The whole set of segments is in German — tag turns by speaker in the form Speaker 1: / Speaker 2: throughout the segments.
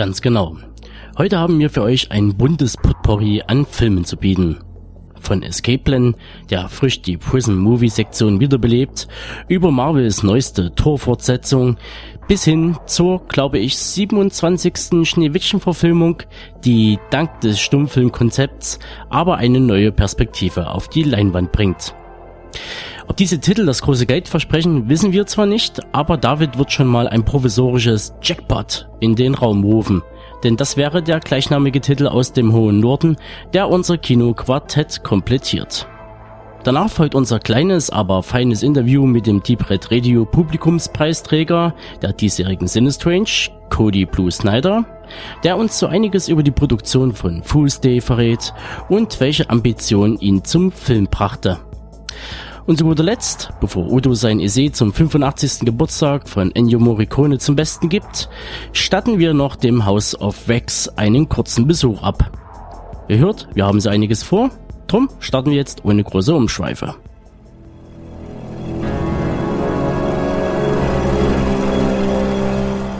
Speaker 1: Ganz genau. Heute haben wir für euch ein buntes Potpourri an Filmen zu bieten. Von Escape Plan, der frisch die Prison Movie Sektion wiederbelebt, über Marvels neueste Torfortsetzung bis hin zur, glaube ich, 27. Schneewittchen-Verfilmung, die dank des Stummfilmkonzepts aber eine neue Perspektive auf die Leinwand bringt. Ob diese Titel das große Geld versprechen, wissen wir zwar nicht, aber David wird schon mal ein provisorisches Jackpot in den Raum rufen. Denn das wäre der gleichnamige Titel aus dem hohen Norden, der unser Kino-Quartett komplettiert. Danach folgt unser kleines, aber feines Interview mit dem Deep Red Radio Publikumspreisträger der diesjährigen Sinistrange, Cody Blue Snyder, der uns so einiges über die Produktion von Fool's Day verrät und welche Ambition ihn zum Film brachte. Und zu guter Letzt, bevor Udo sein Essay zum 85. Geburtstag von Ennio Morricone zum Besten gibt, statten wir noch dem House of Wax einen kurzen Besuch ab. Ihr hört, wir haben so einiges vor, drum starten wir jetzt ohne große Umschweife.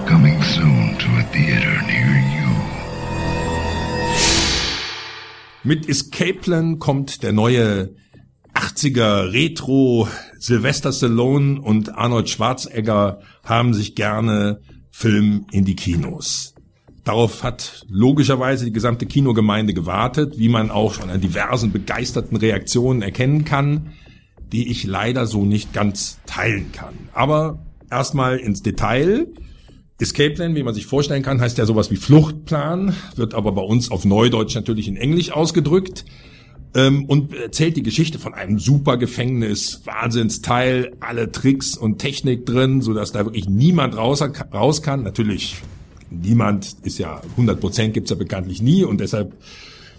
Speaker 2: Coming soon to a theater near you.
Speaker 3: Mit Escape Plan kommt der neue 80er Retro Sylvester Stallone und Arnold Schwarzenegger haben sich gerne Film in die Kinos. Darauf hat logischerweise die gesamte Kinogemeinde gewartet, wie man auch schon an diversen begeisterten Reaktionen erkennen kann, die ich leider so nicht ganz teilen kann. Aber erstmal ins Detail. Escape Plan, wie man sich vorstellen kann, heißt ja sowas wie Fluchtplan, wird aber bei uns auf Neudeutsch natürlich in Englisch ausgedrückt ähm, und erzählt die Geschichte von einem super Gefängnis, Wahnsinnsteil, alle Tricks und Technik drin, so dass da wirklich niemand raus, raus kann. Natürlich, niemand ist ja 100 Prozent gibt's ja bekanntlich nie und deshalb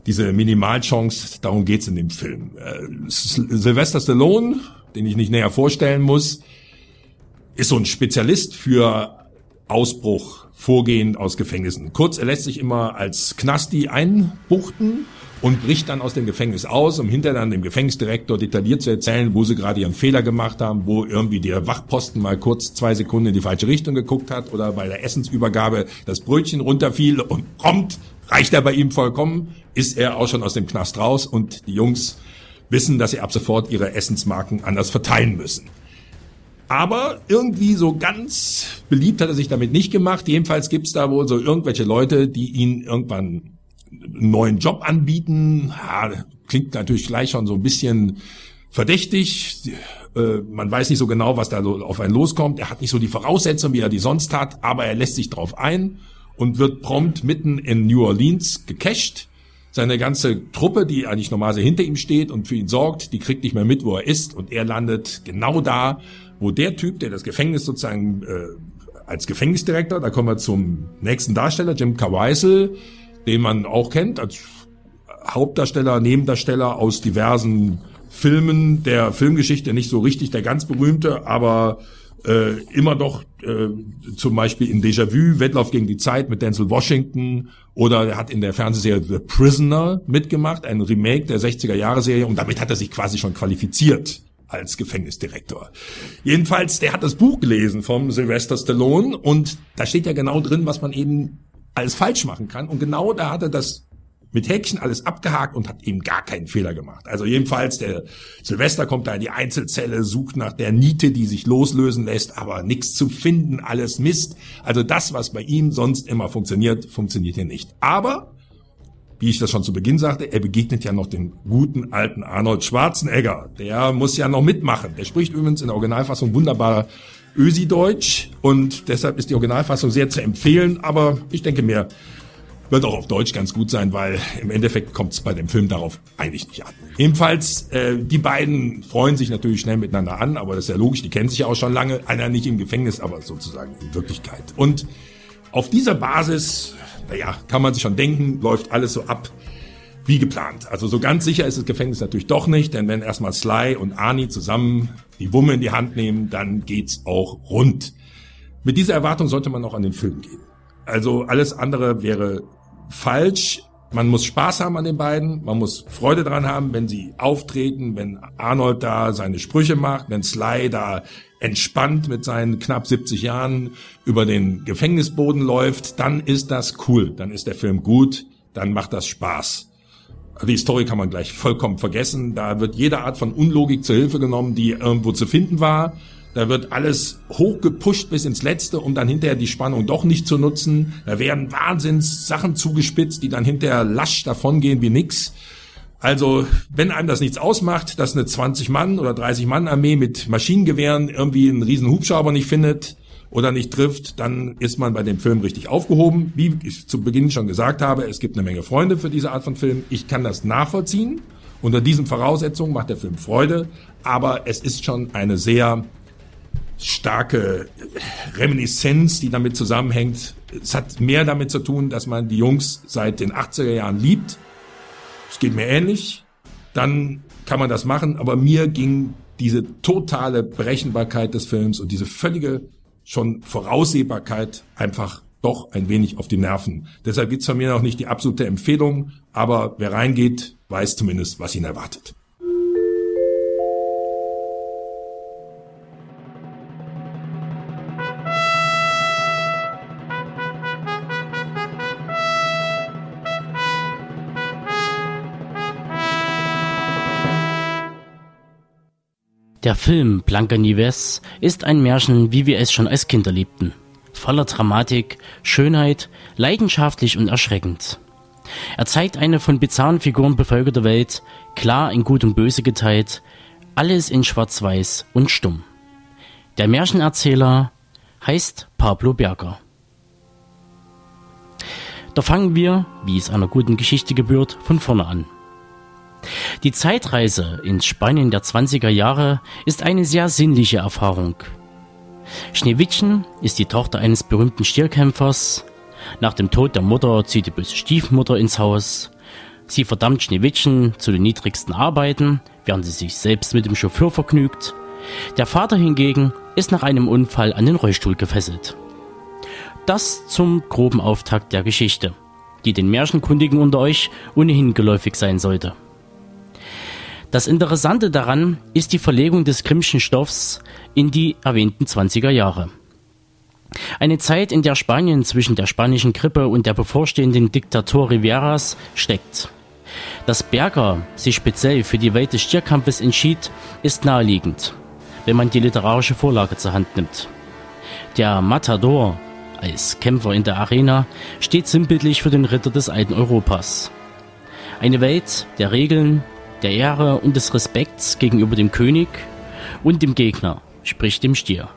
Speaker 3: diese Minimalchance, darum geht's in dem Film. Äh, Sylvester Stallone, den ich nicht näher vorstellen muss, ist so ein Spezialist für Ausbruch, Vorgehen aus Gefängnissen. Kurz, er lässt sich immer als Knasti einbuchten und bricht dann aus dem Gefängnis aus, um hinterher dann dem Gefängnisdirektor detailliert zu erzählen, wo sie gerade ihren Fehler gemacht haben, wo irgendwie der Wachposten mal kurz zwei Sekunden in die falsche Richtung geguckt hat oder bei der Essensübergabe das Brötchen runterfiel und prompt reicht er bei ihm vollkommen, ist er auch schon aus dem Knast raus und die Jungs wissen, dass sie ab sofort ihre Essensmarken anders verteilen müssen. Aber irgendwie so ganz beliebt hat er sich damit nicht gemacht. Jedenfalls gibt's da wohl so irgendwelche Leute, die ihn irgendwann einen neuen Job anbieten. Ja, klingt natürlich gleich schon so ein bisschen verdächtig. Äh, man weiß nicht so genau, was da auf einen loskommt. Er hat nicht so die Voraussetzungen, wie er die sonst hat, aber er lässt sich drauf ein und wird prompt mitten in New Orleans gecasht. Seine ganze Truppe, die eigentlich normalerweise hinter ihm steht und für ihn sorgt, die kriegt nicht mehr mit, wo er ist und er landet genau da, wo der Typ, der das Gefängnis sozusagen äh, als Gefängnisdirektor, da kommen wir zum nächsten Darsteller, Jim Caviezel, den man auch kennt als Hauptdarsteller, Nebendarsteller aus diversen Filmen der Filmgeschichte, nicht so richtig der ganz berühmte, aber äh, immer noch äh, zum Beispiel in Déjà-vu, Wettlauf gegen die Zeit mit Denzel Washington oder er hat in der Fernsehserie The Prisoner mitgemacht, ein Remake der 60er Jahre Serie und damit hat er sich quasi schon qualifiziert als Gefängnisdirektor. Jedenfalls, der hat das Buch gelesen vom Sylvester Stallone und da steht ja genau drin, was man eben alles falsch machen kann. Und genau da hat er das mit Häkchen alles abgehakt und hat eben gar keinen Fehler gemacht. Also jedenfalls, der Silvester kommt da in die Einzelzelle, sucht nach der Niete, die sich loslösen lässt, aber nichts zu finden, alles Mist. Also das, was bei ihm sonst immer funktioniert, funktioniert hier nicht. Aber, wie ich das schon zu Beginn sagte, er begegnet ja noch dem guten alten Arnold Schwarzenegger. Der muss ja noch mitmachen. Der spricht übrigens in der Originalfassung wunderbar Ösi-Deutsch und deshalb ist die Originalfassung sehr zu empfehlen, aber ich denke mir, wird auch auf Deutsch ganz gut sein, weil im Endeffekt kommt es bei dem Film darauf eigentlich nicht an. Ebenfalls, äh, die beiden freuen sich natürlich schnell miteinander an, aber das ist ja logisch, die kennen sich ja auch schon lange. Einer nicht im Gefängnis, aber sozusagen in Wirklichkeit. Und auf dieser Basis, naja, kann man sich schon denken, läuft alles so ab wie geplant. Also so ganz sicher ist das Gefängnis natürlich doch nicht, denn wenn erstmal Sly und Arnie zusammen die Wumme in die Hand nehmen, dann geht's auch rund. Mit dieser Erwartung sollte man auch an den Film gehen. Also alles andere wäre falsch. Man muss Spaß haben an den beiden, man muss Freude dran haben, wenn sie auftreten, wenn Arnold da seine Sprüche macht, wenn Sly da entspannt mit seinen knapp 70 Jahren über den Gefängnisboden läuft, dann ist das cool, dann ist der Film gut, dann macht das Spaß. Die Story kann man gleich vollkommen vergessen. Da wird jede Art von Unlogik zur Hilfe genommen, die irgendwo zu finden war. Da wird alles hochgepusht bis ins Letzte, um dann hinterher die Spannung doch nicht zu nutzen. Da werden Wahnsinns Sachen zugespitzt, die dann hinterher lasch davongehen wie nix. Also, wenn einem das nichts ausmacht, dass eine 20 Mann oder 30 Mann Armee mit Maschinengewehren irgendwie einen riesen Hubschrauber nicht findet oder nicht trifft, dann ist man bei dem Film richtig aufgehoben. Wie ich zu Beginn schon gesagt habe, es gibt eine Menge Freunde für diese Art von Film. Ich kann das nachvollziehen. Unter diesen Voraussetzungen macht der Film Freude, aber es ist schon eine sehr starke Reminiszenz, die damit zusammenhängt. Es hat mehr damit zu tun, dass man die Jungs seit den 80er Jahren liebt. Es geht mir ähnlich. Dann kann man das machen, aber mir ging diese totale Berechenbarkeit des Films und diese völlige schon Voraussehbarkeit einfach doch ein wenig auf die Nerven. Deshalb gibt's von mir noch nicht die absolute Empfehlung, aber wer reingeht, weiß zumindest, was ihn erwartet.
Speaker 1: Der Film Blanca-Nieves ist ein Märchen, wie wir es schon als Kinder liebten. Voller Dramatik, Schönheit, leidenschaftlich und erschreckend. Er zeigt eine von bizarren Figuren bevölkerte Welt, klar in Gut und Böse geteilt, alles in Schwarz-Weiß und stumm. Der Märchenerzähler heißt Pablo Berger. Da fangen wir, wie es einer guten Geschichte gebührt, von vorne an. Die Zeitreise ins Spanien der 20er Jahre ist eine sehr sinnliche Erfahrung. Schneewittchen ist die Tochter eines berühmten Stierkämpfers. Nach dem Tod der Mutter zieht die böse Stiefmutter ins Haus. Sie verdammt Schneewittchen zu den niedrigsten Arbeiten, während sie sich selbst mit dem Chauffeur vergnügt. Der Vater hingegen ist nach einem Unfall an den Rollstuhl gefesselt. Das zum groben Auftakt der Geschichte, die den Märchenkundigen unter euch ohnehin geläufig sein sollte. Das Interessante daran ist die Verlegung des Grimmschen Stoffs in die erwähnten 20er Jahre. Eine Zeit, in der Spanien zwischen der spanischen Grippe und der bevorstehenden Diktatur Riveras steckt. Dass Berger sich speziell für die Welt des Stierkampfes entschied, ist naheliegend, wenn man die literarische Vorlage zur Hand nimmt. Der Matador als Kämpfer in der Arena steht sinnbildlich für den Ritter des alten Europas. Eine Welt der Regeln, der Ehre und des Respekts gegenüber dem König und dem Gegner, sprich dem Stier.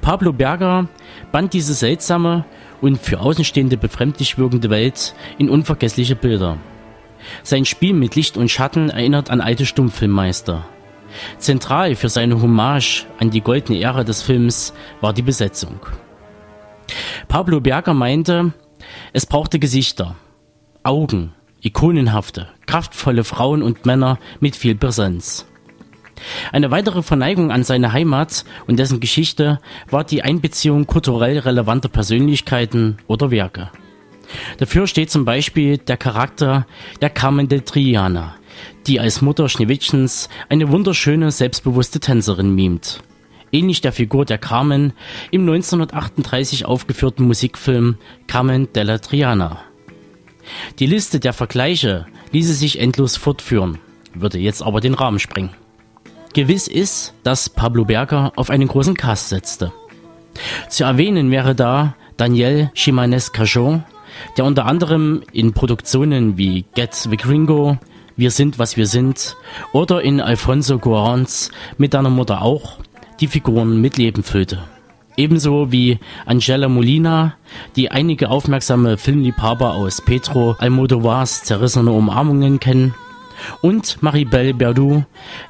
Speaker 1: Pablo Berger band diese seltsame und für Außenstehende befremdlich wirkende Welt in unvergessliche Bilder. Sein Spiel mit Licht und Schatten erinnert an alte Stummfilmmeister. Zentral für seine Hommage an die goldene Ära des Films war die Besetzung. Pablo Berger meinte, es brauchte Gesichter, Augen, ikonenhafte, kraftvolle Frauen und Männer mit viel Präsenz. Eine weitere Verneigung an seine Heimat und dessen Geschichte war die Einbeziehung kulturell relevanter Persönlichkeiten oder Werke. Dafür steht zum Beispiel der Charakter der Carmen de Triana, die als Mutter Schneewittchens eine wunderschöne, selbstbewusste Tänzerin mimt. Ähnlich der Figur der Carmen im 1938 aufgeführten Musikfilm Carmen della Triana. Die Liste der Vergleiche ließe sich endlos fortführen, würde jetzt aber den Rahmen sprengen. Gewiss ist, dass Pablo Berger auf einen großen Cast setzte. Zu erwähnen wäre da Daniel Chimanes Cajon, der unter anderem in Produktionen wie Get the Gringo, Wir sind, was wir sind oder in Alfonso Cuarons mit deiner Mutter auch die Figuren mit Leben füllte. Ebenso wie Angela Molina, die einige aufmerksame Filmliebhaber aus Pedro Almodovars Zerrissene Umarmungen kennen. Und Maribel Berdu,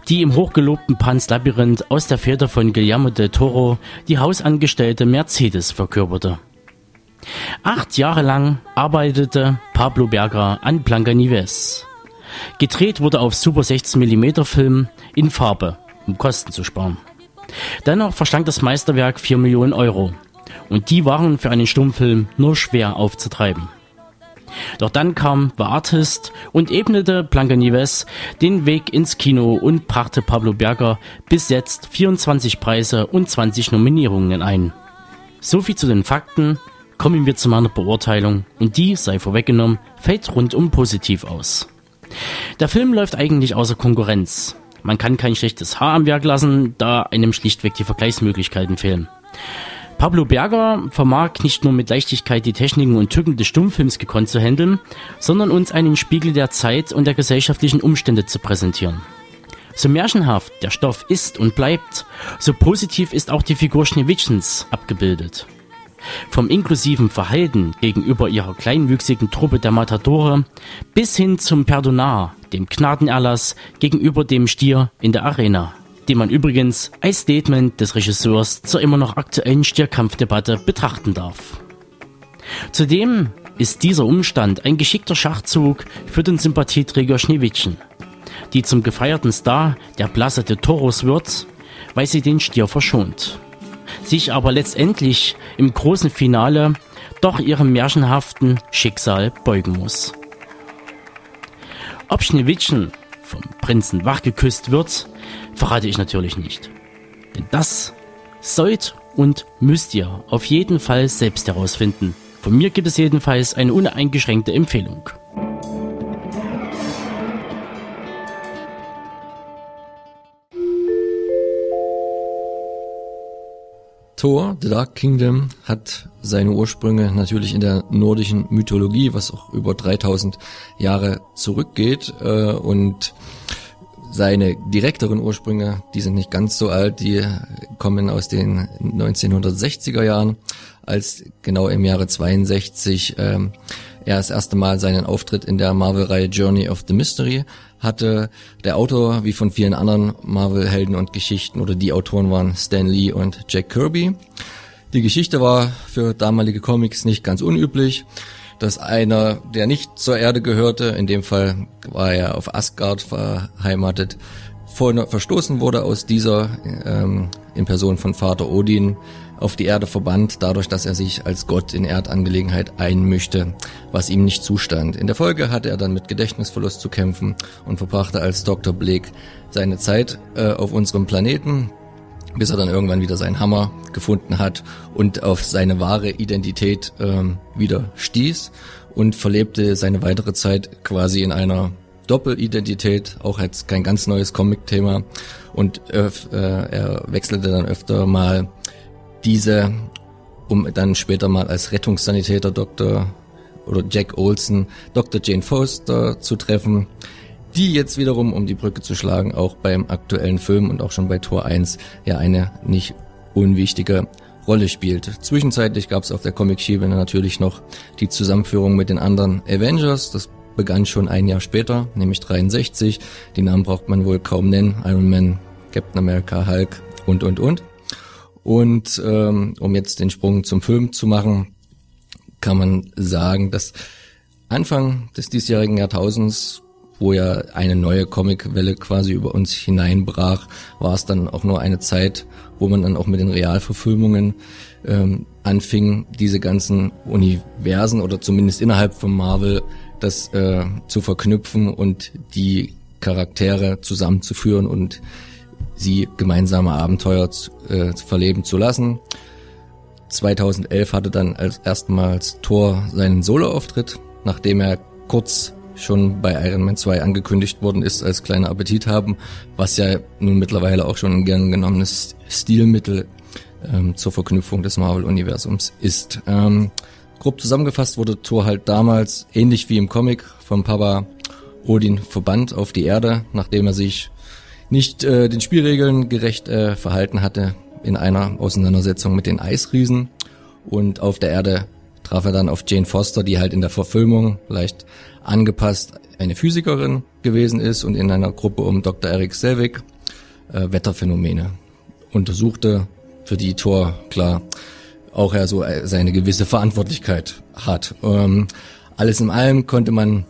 Speaker 1: die im hochgelobten Pans Labyrinth aus der Feder von Guillermo del Toro die Hausangestellte Mercedes verkörperte. Acht Jahre lang arbeitete Pablo Berger an Blanca Nieves. Gedreht wurde auf Super 16mm Film in Farbe, um Kosten zu sparen. Dennoch verschlang das Meisterwerk 4 Millionen Euro. Und die waren für einen Stummfilm nur schwer aufzutreiben. Doch dann kam The Artist und ebnete Blancanieves den Weg ins Kino und brachte Pablo Berger bis jetzt 24 Preise und 20 Nominierungen ein. Soviel zu den Fakten. Kommen wir zu meiner Beurteilung und die, sei vorweggenommen, fällt rundum positiv aus. Der Film läuft eigentlich außer Konkurrenz. Man kann kein schlechtes Haar am Werk lassen, da einem schlichtweg die Vergleichsmöglichkeiten fehlen. Pablo Berger vermag nicht nur mit Leichtigkeit die Techniken und Tücken des Stummfilms gekonnt zu handeln, sondern uns einen Spiegel der Zeit und der gesellschaftlichen Umstände zu präsentieren. So märchenhaft der Stoff ist und bleibt, so positiv ist auch die Figur Schneewittchens abgebildet. Vom inklusiven Verhalten gegenüber ihrer kleinwüchsigen Truppe der Matadore bis hin zum Perdonar, dem Gnadenerlass gegenüber dem Stier in der Arena, den man übrigens als Statement des Regisseurs zur immer noch aktuellen Stierkampfdebatte betrachten darf. Zudem ist dieser Umstand ein geschickter Schachzug für den Sympathieträger Schneewittchen, die zum gefeierten Star der Plaza de Toros wird, weil sie den Stier verschont sich aber letztendlich im großen Finale doch ihrem märchenhaften Schicksal beugen muss. Ob Schneewittchen vom Prinzen wachgeküsst wird, verrate ich natürlich nicht. Denn das sollt und müsst ihr auf jeden Fall selbst herausfinden. Von mir gibt es jedenfalls eine uneingeschränkte Empfehlung.
Speaker 4: Thor, The Dark Kingdom, hat seine Ursprünge natürlich in der nordischen Mythologie, was auch über 3000 Jahre zurückgeht. Äh, und seine direkteren Ursprünge, die sind nicht ganz so alt, die kommen aus den 1960er Jahren, als genau im Jahre 62 ähm, er das erste Mal seinen Auftritt in der Marvel-Reihe Journey of the Mystery hatte. Der Autor, wie von vielen anderen Marvel-Helden und Geschichten, oder die Autoren waren Stan Lee und Jack Kirby. Die Geschichte war für damalige Comics nicht ganz unüblich, dass einer, der nicht zur Erde gehörte, in dem Fall war er auf Asgard verheimatet, verstoßen wurde aus dieser ähm, in Person von Vater Odin auf die Erde verbannt, dadurch, dass er sich als Gott in Erdangelegenheit einmischte, was ihm nicht zustand. In der Folge hatte er dann mit Gedächtnisverlust zu kämpfen und verbrachte als Dr. Blake seine Zeit äh, auf unserem Planeten, bis er dann irgendwann wieder seinen Hammer gefunden hat und auf seine wahre Identität ähm, wieder stieß und verlebte seine weitere Zeit quasi in einer Doppelidentität, auch jetzt kein ganz neues Comic-Thema und äh, er wechselte dann öfter mal diese, um dann später mal als Rettungssanitäter Dr. oder Jack Olson Dr. Jane Foster zu treffen, die jetzt wiederum, um die Brücke zu schlagen, auch beim aktuellen Film und auch schon bei Tor 1 ja eine nicht unwichtige Rolle spielt. Zwischenzeitlich gab es auf der Comic-Schiebe natürlich noch die Zusammenführung mit den anderen Avengers. Das begann schon ein Jahr später, nämlich 63. Die Namen braucht man wohl kaum nennen. Iron Man, Captain America, Hulk und, und, und. Und ähm, um jetzt den Sprung zum Film zu machen, kann man sagen, dass Anfang des diesjährigen Jahrtausends, wo ja eine neue Comicwelle quasi über uns hineinbrach, war es dann auch nur eine Zeit, wo man dann auch mit den Realverfilmungen ähm, anfing, diese ganzen Universen oder zumindest innerhalb von Marvel das äh, zu verknüpfen und die Charaktere zusammenzuführen und sie gemeinsame Abenteuer zu, äh, verleben zu lassen. 2011 hatte dann als erstmals Thor seinen Soloauftritt, nachdem er kurz schon bei Iron Man 2 angekündigt worden ist als kleiner Appetit haben, was ja nun mittlerweile auch schon ein gern genommenes Stilmittel ähm, zur Verknüpfung des Marvel-Universums ist. Ähm, grob zusammengefasst wurde Thor halt damals, ähnlich wie im Comic, vom Papa Odin verbannt auf die Erde, nachdem er sich nicht äh, den Spielregeln gerecht äh, verhalten hatte in einer Auseinandersetzung mit den Eisriesen. Und auf der Erde traf er dann auf Jane Foster, die halt in der Verfilmung leicht angepasst eine Physikerin gewesen ist und in einer Gruppe um Dr. Eric Selvig äh, Wetterphänomene untersuchte, für die Thor klar auch er so äh, seine gewisse Verantwortlichkeit hat. Ähm, alles in allem konnte man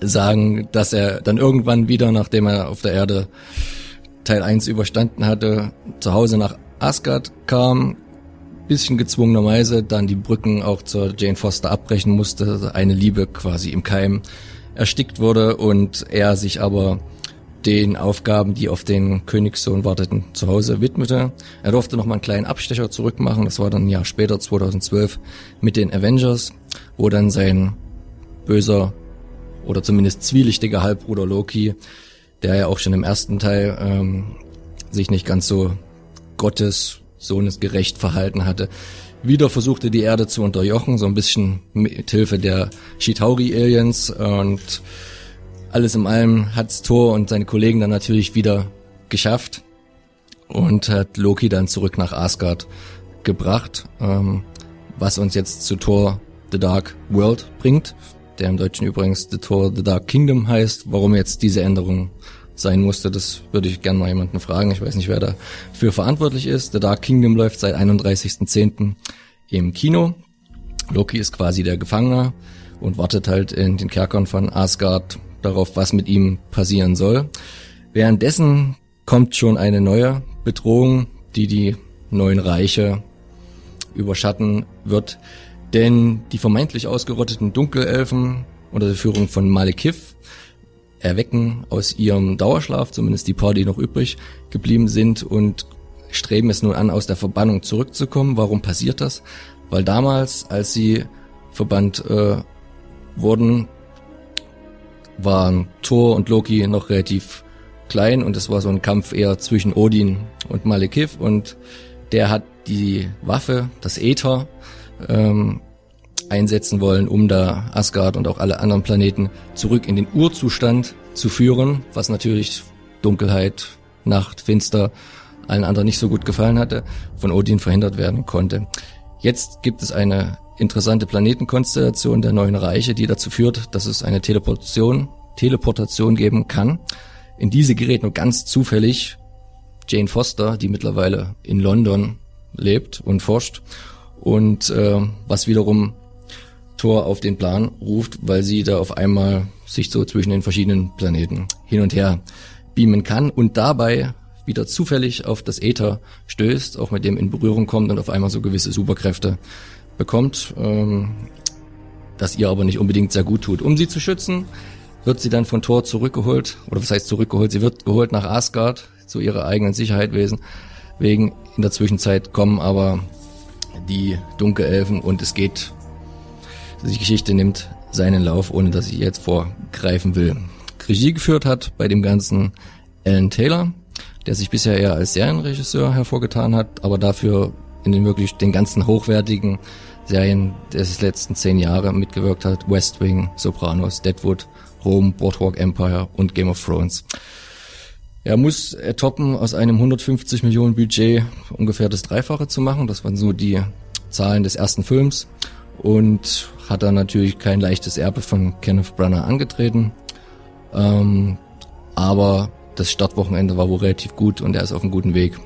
Speaker 4: sagen, dass er dann irgendwann wieder, nachdem er auf der Erde Teil 1 überstanden hatte, zu Hause nach Asgard kam, bisschen gezwungenerweise dann die Brücken auch zur Jane Foster abbrechen musste, eine Liebe quasi im Keim erstickt wurde und er sich aber den Aufgaben, die auf den Königssohn warteten, zu Hause widmete. Er durfte noch mal einen kleinen Abstecher zurückmachen, das war dann ein Jahr später, 2012, mit den Avengers, wo dann sein böser oder zumindest zwielichtiger Halbbruder Loki, der ja auch schon im ersten Teil ähm, sich nicht ganz so Gottes Sohnes gerecht verhalten hatte, wieder versuchte die Erde zu unterjochen, so ein bisschen mit Hilfe der Chitauri-Aliens und alles in allem hat's Thor und seine Kollegen dann natürlich wieder geschafft und hat Loki dann zurück nach Asgard gebracht, ähm, was uns jetzt zu Thor The Dark World bringt, der im Deutschen übrigens The Thor The Dark Kingdom heißt. Warum jetzt diese Änderung sein musste, das würde ich gerne mal jemanden fragen. Ich weiß nicht, wer dafür verantwortlich ist. The Dark Kingdom läuft seit 31.10. im Kino. Loki ist quasi der Gefangener und wartet halt in den Kerkern von Asgard darauf, was mit ihm passieren soll. Währenddessen kommt schon eine neue Bedrohung, die die neuen Reiche überschatten wird. Denn die vermeintlich ausgerotteten Dunkelelfen unter der Führung von Malekith erwecken aus ihrem Dauerschlaf, zumindest die paar, die noch übrig geblieben sind und streben es nun an, aus der Verbannung zurückzukommen. Warum passiert das? Weil damals, als sie verbannt äh, wurden, waren Thor und Loki noch relativ klein und es war so ein Kampf eher zwischen Odin und Malekith und der hat die Waffe, das Äther, ähm, einsetzen wollen, um da Asgard und auch alle anderen Planeten zurück in den Urzustand zu führen, was natürlich Dunkelheit, Nacht, Finster allen anderen nicht so gut gefallen hatte, von Odin verhindert werden konnte. Jetzt gibt es eine interessante Planetenkonstellation der neuen Reiche, die dazu führt, dass es eine Teleportation, Teleportation geben kann. In diese gerät nur ganz zufällig Jane Foster, die mittlerweile in London lebt und forscht und äh, was wiederum Thor auf den Plan ruft, weil sie da auf einmal sich so zwischen den verschiedenen Planeten hin und her beamen kann und dabei wieder zufällig auf das Äther stößt, auch mit dem in Berührung kommt und auf einmal so gewisse Superkräfte bekommt, ähm, das ihr aber nicht unbedingt sehr gut tut. Um sie zu schützen, wird sie dann von Thor zurückgeholt, oder was heißt zurückgeholt, sie wird geholt nach Asgard zu ihrer eigenen Sicherheit. Wegen in der Zwischenzeit kommen aber die Dunkelelfen und es geht, die Geschichte nimmt seinen Lauf, ohne dass ich jetzt vorgreifen will. Regie geführt hat bei dem Ganzen Alan Taylor, der sich bisher eher als Serienregisseur hervorgetan hat, aber dafür in den wirklich den ganzen hochwertigen Serien des letzten zehn Jahre mitgewirkt hat. West Wing, Sopranos, Deadwood, Rome, Boardwalk Empire und Game of Thrones. Er muss er toppen, aus einem 150 Millionen Budget ungefähr das Dreifache zu machen. Das waren so die Zahlen des ersten Films. Und hat dann natürlich kein leichtes Erbe von Kenneth Branagh angetreten. Ähm, aber das Startwochenende war wohl relativ gut und er ist auf einem guten Weg.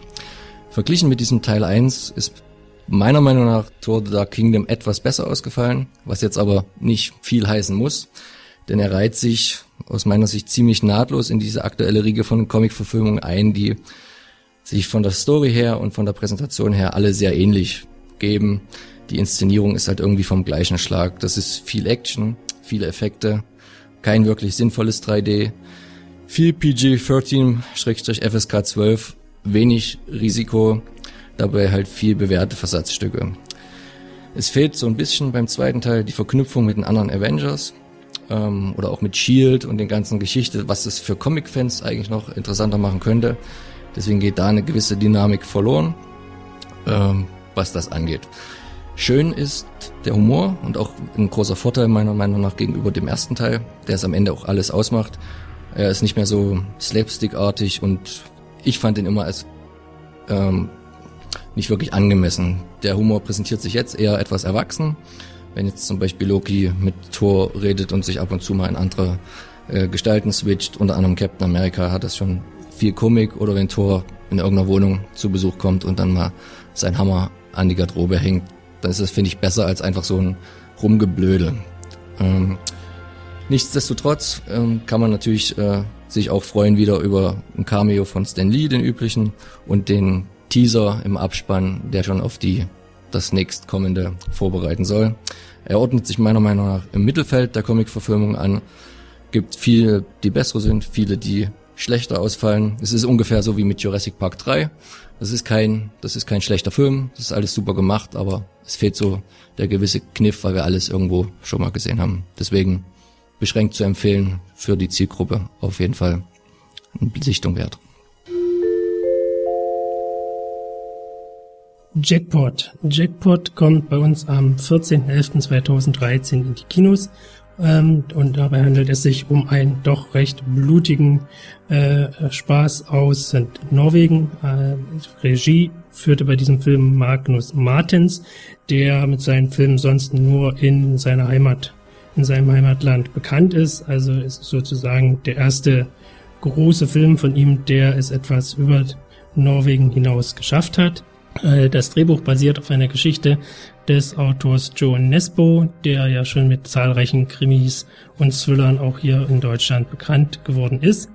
Speaker 4: Verglichen mit diesem Teil 1 ist meiner Meinung nach Thor The Dark Kingdom etwas besser ausgefallen, was jetzt aber nicht viel heißen muss, denn er reiht sich aus meiner Sicht ziemlich nahtlos in diese aktuelle Riege von Comic-Verfilmungen ein, die sich von der Story her und von der Präsentation her alle sehr ähnlich geben. Die Inszenierung ist halt irgendwie vom gleichen Schlag. Das ist viel Action, viele Effekte, kein wirklich sinnvolles 3D, viel PG-13-FSK 12 wenig Risiko, dabei halt viel bewährte Versatzstücke. Es fehlt so ein bisschen beim zweiten Teil die Verknüpfung mit den anderen Avengers ähm, oder auch mit Shield und den ganzen Geschichte, was es für Comic-Fans eigentlich noch interessanter machen könnte. Deswegen geht da eine gewisse Dynamik verloren, ähm, was das angeht. Schön ist der Humor und auch ein großer Vorteil meiner Meinung nach gegenüber dem ersten Teil, der es am Ende auch alles ausmacht. Er ist nicht mehr so slapstickartig und ich fand ihn immer als ähm, nicht wirklich angemessen. Der Humor präsentiert sich jetzt eher etwas erwachsen. Wenn jetzt zum Beispiel Loki mit Thor redet und sich ab und zu mal in andere äh, Gestalten switcht, unter anderem Captain America hat das schon viel Komik oder wenn Thor in irgendeiner Wohnung zu Besuch kommt und dann mal sein Hammer an die Garderobe hängt, dann ist das, finde ich, besser als einfach so ein Rumgeblöde. Ähm, nichtsdestotrotz ähm, kann man natürlich äh, sich auch freuen wieder über ein Cameo von Stan Lee, den üblichen, und den Teaser im Abspann, der schon auf die das nächstkommende vorbereiten soll. Er ordnet sich meiner Meinung nach im Mittelfeld der Comic-Verfilmung an. Gibt viele, die bessere sind, viele, die schlechter ausfallen. Es ist ungefähr so wie mit Jurassic Park 3. Das ist kein, das ist kein schlechter Film. Das ist alles super gemacht, aber es fehlt so der gewisse Kniff, weil wir alles irgendwo schon mal gesehen haben. Deswegen beschränkt zu empfehlen für die Zielgruppe auf jeden Fall eine Besichtung wert.
Speaker 5: Jackpot. Jackpot kommt bei uns am 14.11.2013 in die Kinos. Ähm, und dabei handelt es sich um einen doch recht blutigen äh, Spaß aus Norwegen. Äh, Regie führte bei diesem Film Magnus Martens, der mit seinen Filmen sonst nur in seiner Heimat, in seinem Heimatland bekannt ist. Also ist sozusagen der erste große Film von ihm, der es etwas über Norwegen hinaus geschafft hat. Äh, das Drehbuch basiert auf einer Geschichte des Autors Joe Nesbo, der ja schon mit zahlreichen Krimis und Thrillern auch hier in Deutschland bekannt geworden ist.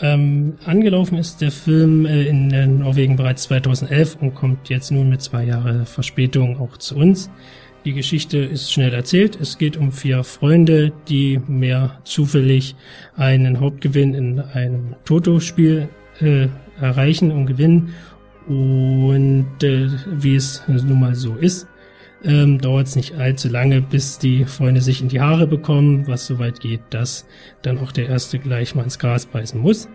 Speaker 5: Ähm, angelaufen ist der Film äh, in äh, Norwegen bereits 2011 und kommt jetzt nun mit zwei Jahre Verspätung auch zu uns. Die Geschichte ist schnell erzählt. Es geht um vier Freunde, die mehr zufällig einen Hauptgewinn in einem Toto-Spiel äh, erreichen und gewinnen und äh, wie es nun mal so ist, ähm, dauert es nicht allzu lange, bis die Freunde sich in die Haare bekommen, was so weit geht, dass dann auch der Erste gleich mal ins Gras beißen muss.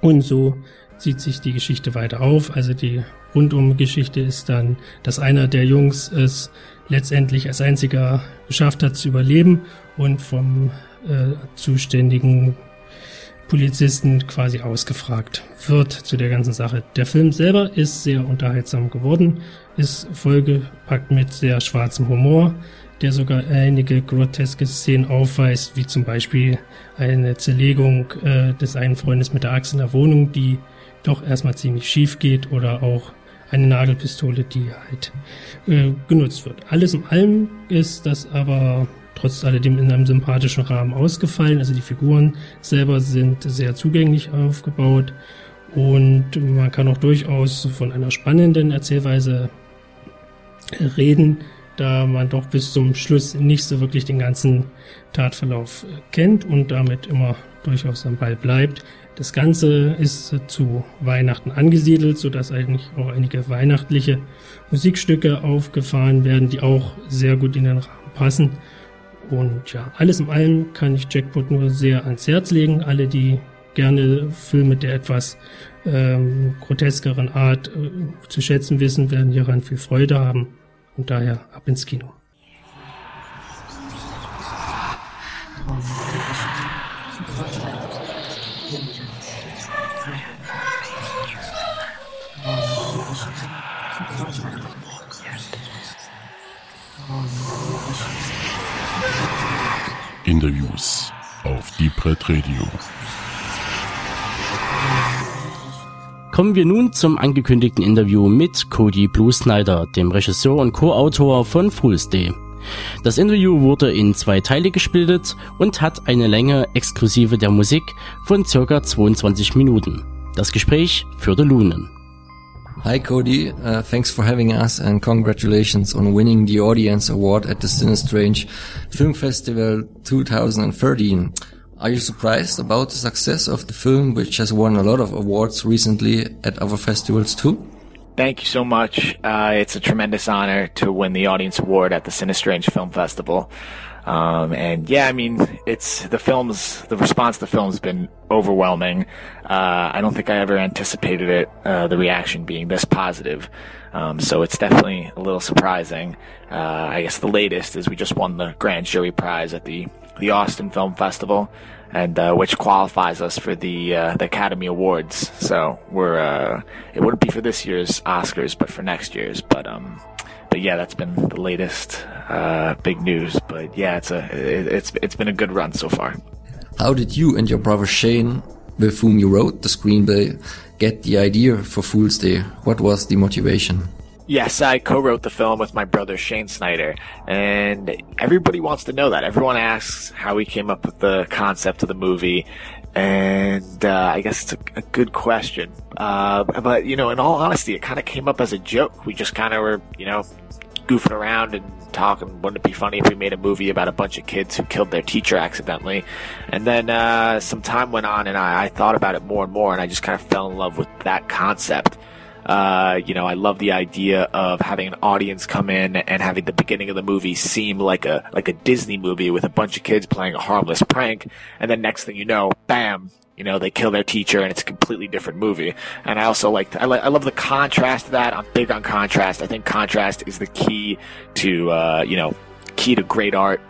Speaker 5: Und so zieht sich die Geschichte weiter auf. Also die Rundum-Geschichte ist dann, dass einer der Jungs es letztendlich als einziger geschafft hat zu überleben und vom äh, zuständigen Polizisten quasi ausgefragt wird zu der ganzen Sache. Der Film selber ist sehr unterhaltsam geworden, ist vollgepackt mit sehr schwarzem Humor, der sogar einige groteske Szenen aufweist, wie zum Beispiel eine Zerlegung äh, des einen Freundes mit der Axt in der Wohnung, die doch erstmal ziemlich schief geht oder auch eine Nagelpistole, die halt äh, genutzt wird. Alles in allem ist das aber trotz alledem in einem sympathischen Rahmen ausgefallen. Also die Figuren selber sind sehr zugänglich aufgebaut und man kann auch durchaus von einer spannenden Erzählweise reden, da man doch bis zum Schluss nicht so wirklich den ganzen Tatverlauf kennt und damit immer durchaus am Ball bleibt. Das Ganze ist zu Weihnachten angesiedelt, so dass eigentlich auch einige weihnachtliche Musikstücke aufgefahren werden, die auch sehr gut in den Rahmen passen. Und ja, alles in allem kann ich Jackpot nur sehr ans Herz legen. Alle, die gerne Filme der etwas ähm, groteskeren Art äh, zu schätzen wissen, werden hieran viel Freude haben. Und daher ab ins Kino.
Speaker 6: Interviews auf Deep Red Radio.
Speaker 1: Kommen wir nun zum angekündigten Interview mit Cody Blue Snyder, dem Regisseur und Co-Autor von Fool's Day. Das Interview wurde in zwei Teile gesplittet und hat eine Länge exklusive der Musik von circa 22 Minuten. Das Gespräch führte Lunen.
Speaker 4: Hi Cody, uh, thanks for having us and congratulations on winning the Audience Award at the Cinestrange Film Festival 2013. Are you surprised about the success of the film, which has won a lot of awards recently at other festivals too?
Speaker 7: Thank you so much. Uh, it's a tremendous honor to win the Audience Award at the Cinestrange Film Festival. Um, and yeah, I mean, it's the film's the response to the film's been overwhelming. Uh, I don't think I ever anticipated it, uh, the reaction being this positive. Um, so it's definitely a little surprising. Uh, I guess the latest is we just won the grand jury prize at the the Austin Film Festival, and uh, which qualifies us for the uh, the Academy Awards. So we're uh, it wouldn't be for this year's Oscars, but for next year's. But um, but yeah, that's been the latest uh, big news. But yeah, it's a it, it's it's been a good run so far.
Speaker 4: How did you and your brother Shane, with whom you wrote the screenplay, get the idea for Fool's Day? What was the motivation?
Speaker 7: Yes, I co-wrote the film with my brother Shane Snyder, and everybody wants to know that. Everyone asks how we came up with the concept of the movie, And uh, I guess it's a, a good question. Uh, but, you know, in all honesty, it kind of came up as a joke. We just kind of were, you know, goofing around and talking. Wouldn't it be funny if we made a movie about a bunch of kids who killed their teacher accidentally? And then uh, some time went on, and I, I thought about it more and more, and I just kind of fell in love with that concept. Uh, you know, I love the idea of having an audience come in and having the beginning of the movie seem like a like a Disney movie with a bunch of kids playing a harmless prank, and then next thing you know, bam, you know, they kill their teacher and it's a completely different movie. And I also like, I, like, I love the contrast of that. I'm big on contrast. I think contrast is the key to, uh, you know, key to great art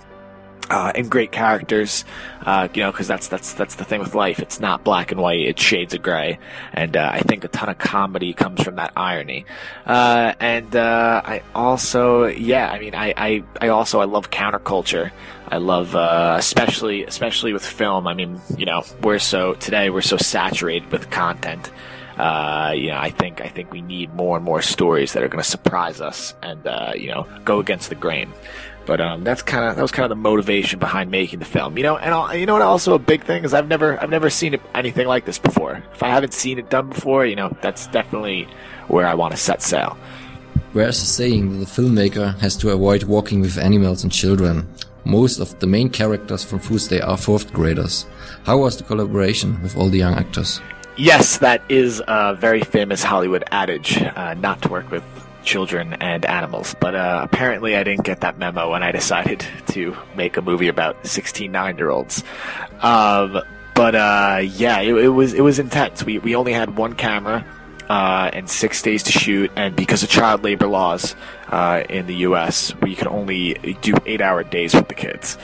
Speaker 7: uh, and great characters. Uh, you know, because that's that's that's the thing with life. It's not black and white; it's shades of gray. And uh, I think a ton of comedy comes from that irony. Uh, and uh, I also, yeah, I mean, I, I I also I love counterculture. I love, uh, especially especially with film. I mean, you know, we're so today we're so saturated with content. Uh, you know, I think I think we need more and more stories that are going to surprise us and uh, you know go against the grain. But um, that's kind of that was kind of the motivation behind making the film. You know, and I'll, you know what? Also, a big thing is I've never I've never seen anything like this before. If I haven't seen it done before, you know, that's definitely where I want to set sail.
Speaker 4: Where's the saying that the filmmaker has to avoid walking with animals and children. Most of the main characters from Foosday are fourth graders. How was the collaboration with all the young actors?
Speaker 7: Yes, that is a very famous Hollywood adage, uh, not to work with children and animals. But uh, apparently, I didn't get that memo when I decided to make a movie about 16 nine year olds. Um, but uh, yeah, it, it, was it was intense. We we only had one camera. Uh, and six days to shoot, and because of child labor laws uh, in the U.S., we could only do eight-hour days with the kids.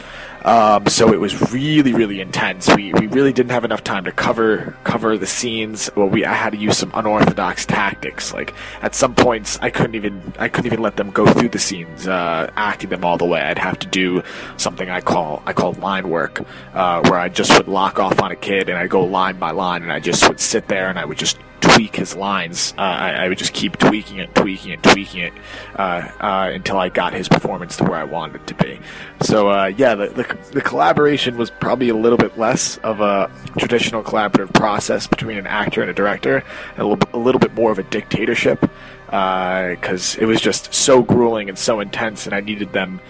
Speaker 7: Um, so it was really, really intense. We, we really didn't have enough time to cover cover the scenes. Well, we I had to use some unorthodox tactics. Like at some points, I couldn't even I couldn't even let them go through the scenes, uh, acting them all the way. I'd have to do something I call I call line work, uh, where I just would lock off on a kid and I go line by line, and I just would sit there and I would just tweak his lines. Uh, I, I, would just keep tweaking it, tweaking it, tweaking it uh, uh, until I got his performance to where I wanted it to be. So uh, yeah, the, the, the collaboration was probably a little bit less of a traditional collaborative process between an actor and a director, a little, a little bit more of a dictatorship because uh, it was just so grueling and so intense, and I needed them.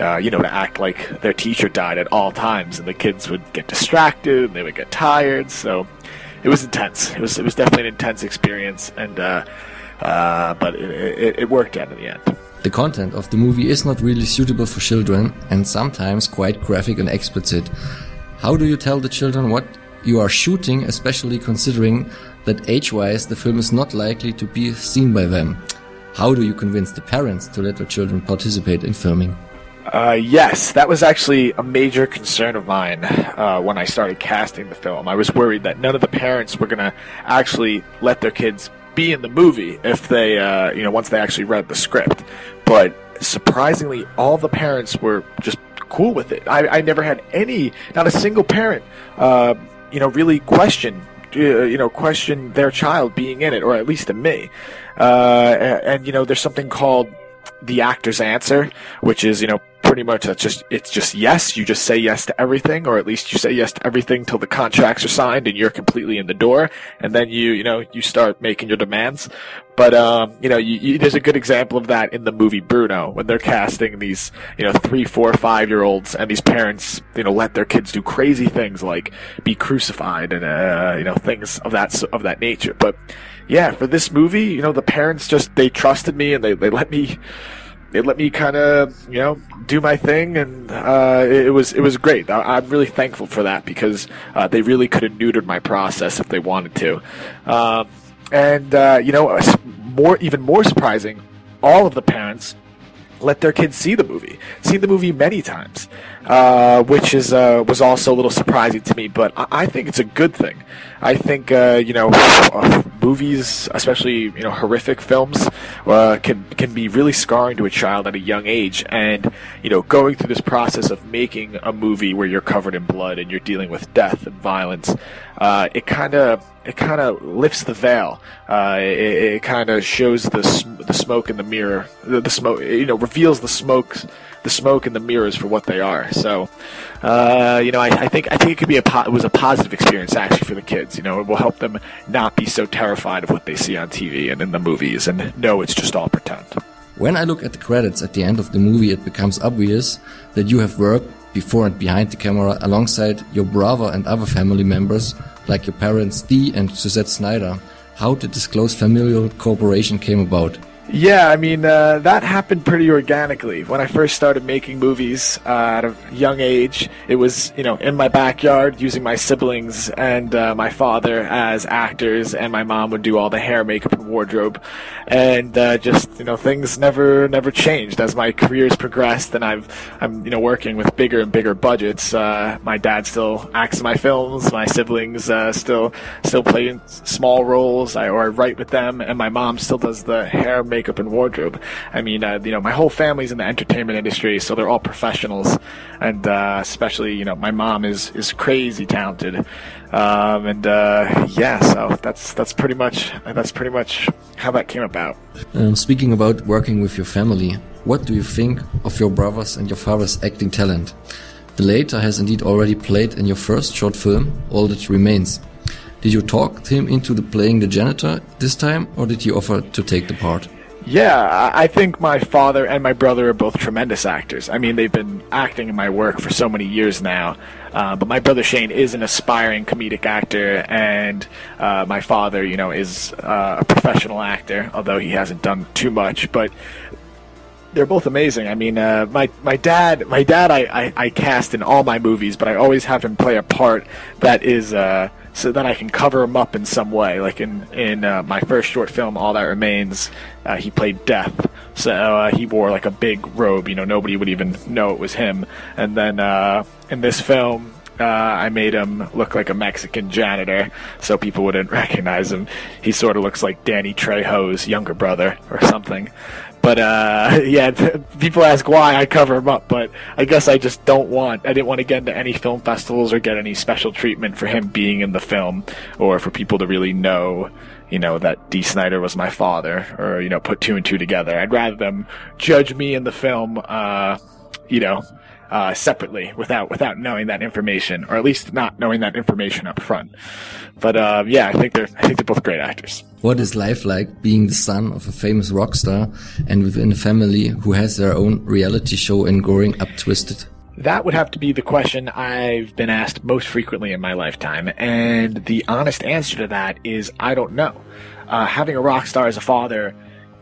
Speaker 7: Uh, you know, to act like their teacher died at all times, and the kids would get distracted, and they would get tired. So it was intense. It was it was definitely an intense experience, and uh, uh, but it, it, it worked out in the end.
Speaker 4: The content of the movie is not really suitable for children and sometimes quite graphic and explicit. How do you tell the children what you are shooting, especially considering that age-wise the film is not likely to be seen by them? How do you convince the parents to let their children participate in filming?
Speaker 7: Uh, yes, that was actually a major concern of mine uh, when I started casting the film. I was worried that none of the parents were going to actually let their kids be in the movie if they, uh, you know, once they actually read the script. But surprisingly, all the parents were just cool with it. I, I never had any, not a single parent, uh, you know, really question uh, you know, question their child being in it, or at least to me. Uh, and, and, you know, there's something called the actor's answer, which is, you know, pretty much that's just it's just yes. You just say yes to everything or at least you say yes to everything till the contracts are signed and you're completely in the door. And then you you know you start making your demands. But um you know you, you, there's a good example of that in the movie bruno when they're casting these you know three four five year olds and these parents you know let their kids do crazy things like be crucified and uh, you know things of that of that nature. But yeah for this movie you know the parents just they trusted me and they, they let me they let me kind of you know do my thing, and uh, it, was it was great. I, am really thankful for that because uh, they really could have neutered my process if they wanted to. Um, and uh, you know, more even more surprising, all of the parents let their kids see the movie, seen the movie many times, uh, which is uh, was also a little surprising to me. But I, I think it's a good thing. I think uh, you know movies, especially you know horrific films, uh, can can be really scarring to a child at a young age. And you know, going through this process of making a movie where you're covered in blood and you're dealing with death and violence, uh, it kind of it kind of lifts the veil. Uh, it, it kind of shows the sm- the smoke in the mirror, the, the smoke, you know, reveals the smoke, the smoke and the mirrors for what they are. So, uh, you know, I, I think I think it could be a po- it was a positive experience actually for the kids. You know, it will help them not be so terrified of what they see on TV and in the movies, and know it's just all pretend.
Speaker 4: When I look at the credits at the end of the movie, it becomes obvious that you have worked before and behind the camera alongside your brother and other family members, like your parents Dee and Suzette Snyder. How did this close familial cooperation came about?
Speaker 7: Yeah, I mean, uh, that happened pretty organically. When I first started making movies uh, at a young age, it was, you know, in my backyard using my siblings and uh, my father as actors, and my mom would do all the hair, makeup, and wardrobe. And uh, just, you know, things never, never changed as my careers progressed, and I've, I'm, you know, working with bigger and bigger budgets. Uh, my dad still acts in my films, my siblings uh, still, still play small roles, I, or I write with them, and my mom still does the hair, makeup and wardrobe. I mean, uh, you know, my whole family's in the entertainment industry, so they're all professionals, and uh, especially, you know, my mom is is crazy talented, um, and uh, yeah, so that's that's pretty much that's pretty much how that came about.
Speaker 4: Um, speaking about working with your family, what do you think of your brothers and your father's acting talent? The latter has indeed already played in your first short film, All That Remains. Did you talk him into the playing the janitor this time, or did he offer to take the part?
Speaker 7: Yeah, I think my father and my brother are both tremendous actors. I mean, they've been acting in my work for so many years now. Uh, but my brother Shane is an aspiring comedic actor, and uh, my father, you know, is uh, a professional actor, although he hasn't done too much. But they're both amazing. I mean, uh, my my dad, my dad, I, I, I cast in all my movies, but I always have him play a part that is uh, so that I can cover him up in some way. Like in in uh, my first short film, All That Remains, uh, he played Death, so uh, he wore like a big robe. You know, nobody would even know it was him. And then uh, in this film. Uh, I made him look like a Mexican janitor, so people wouldn't recognize him. He sort of looks like Danny Trejo's younger brother or something. But uh, yeah, people ask why I cover him up, but I guess I just don't want. I didn't want to get into any film festivals or get any special treatment for him being in the film, or for people to really know, you know, that D. Snyder was my father, or you know, put two and two together. I'd rather them judge me in the film, uh, you know, uh, separately without without knowing that information, or at least not knowing that information up front. But uh, yeah, I think they're I think they're both great actors.
Speaker 4: What is life like being the son of a famous rock star and within a family who has their own reality show and growing up twisted?
Speaker 7: That would have to be the question I've been asked most frequently in my lifetime, and the honest answer to that is I don't know. Uh, having a rock star as a father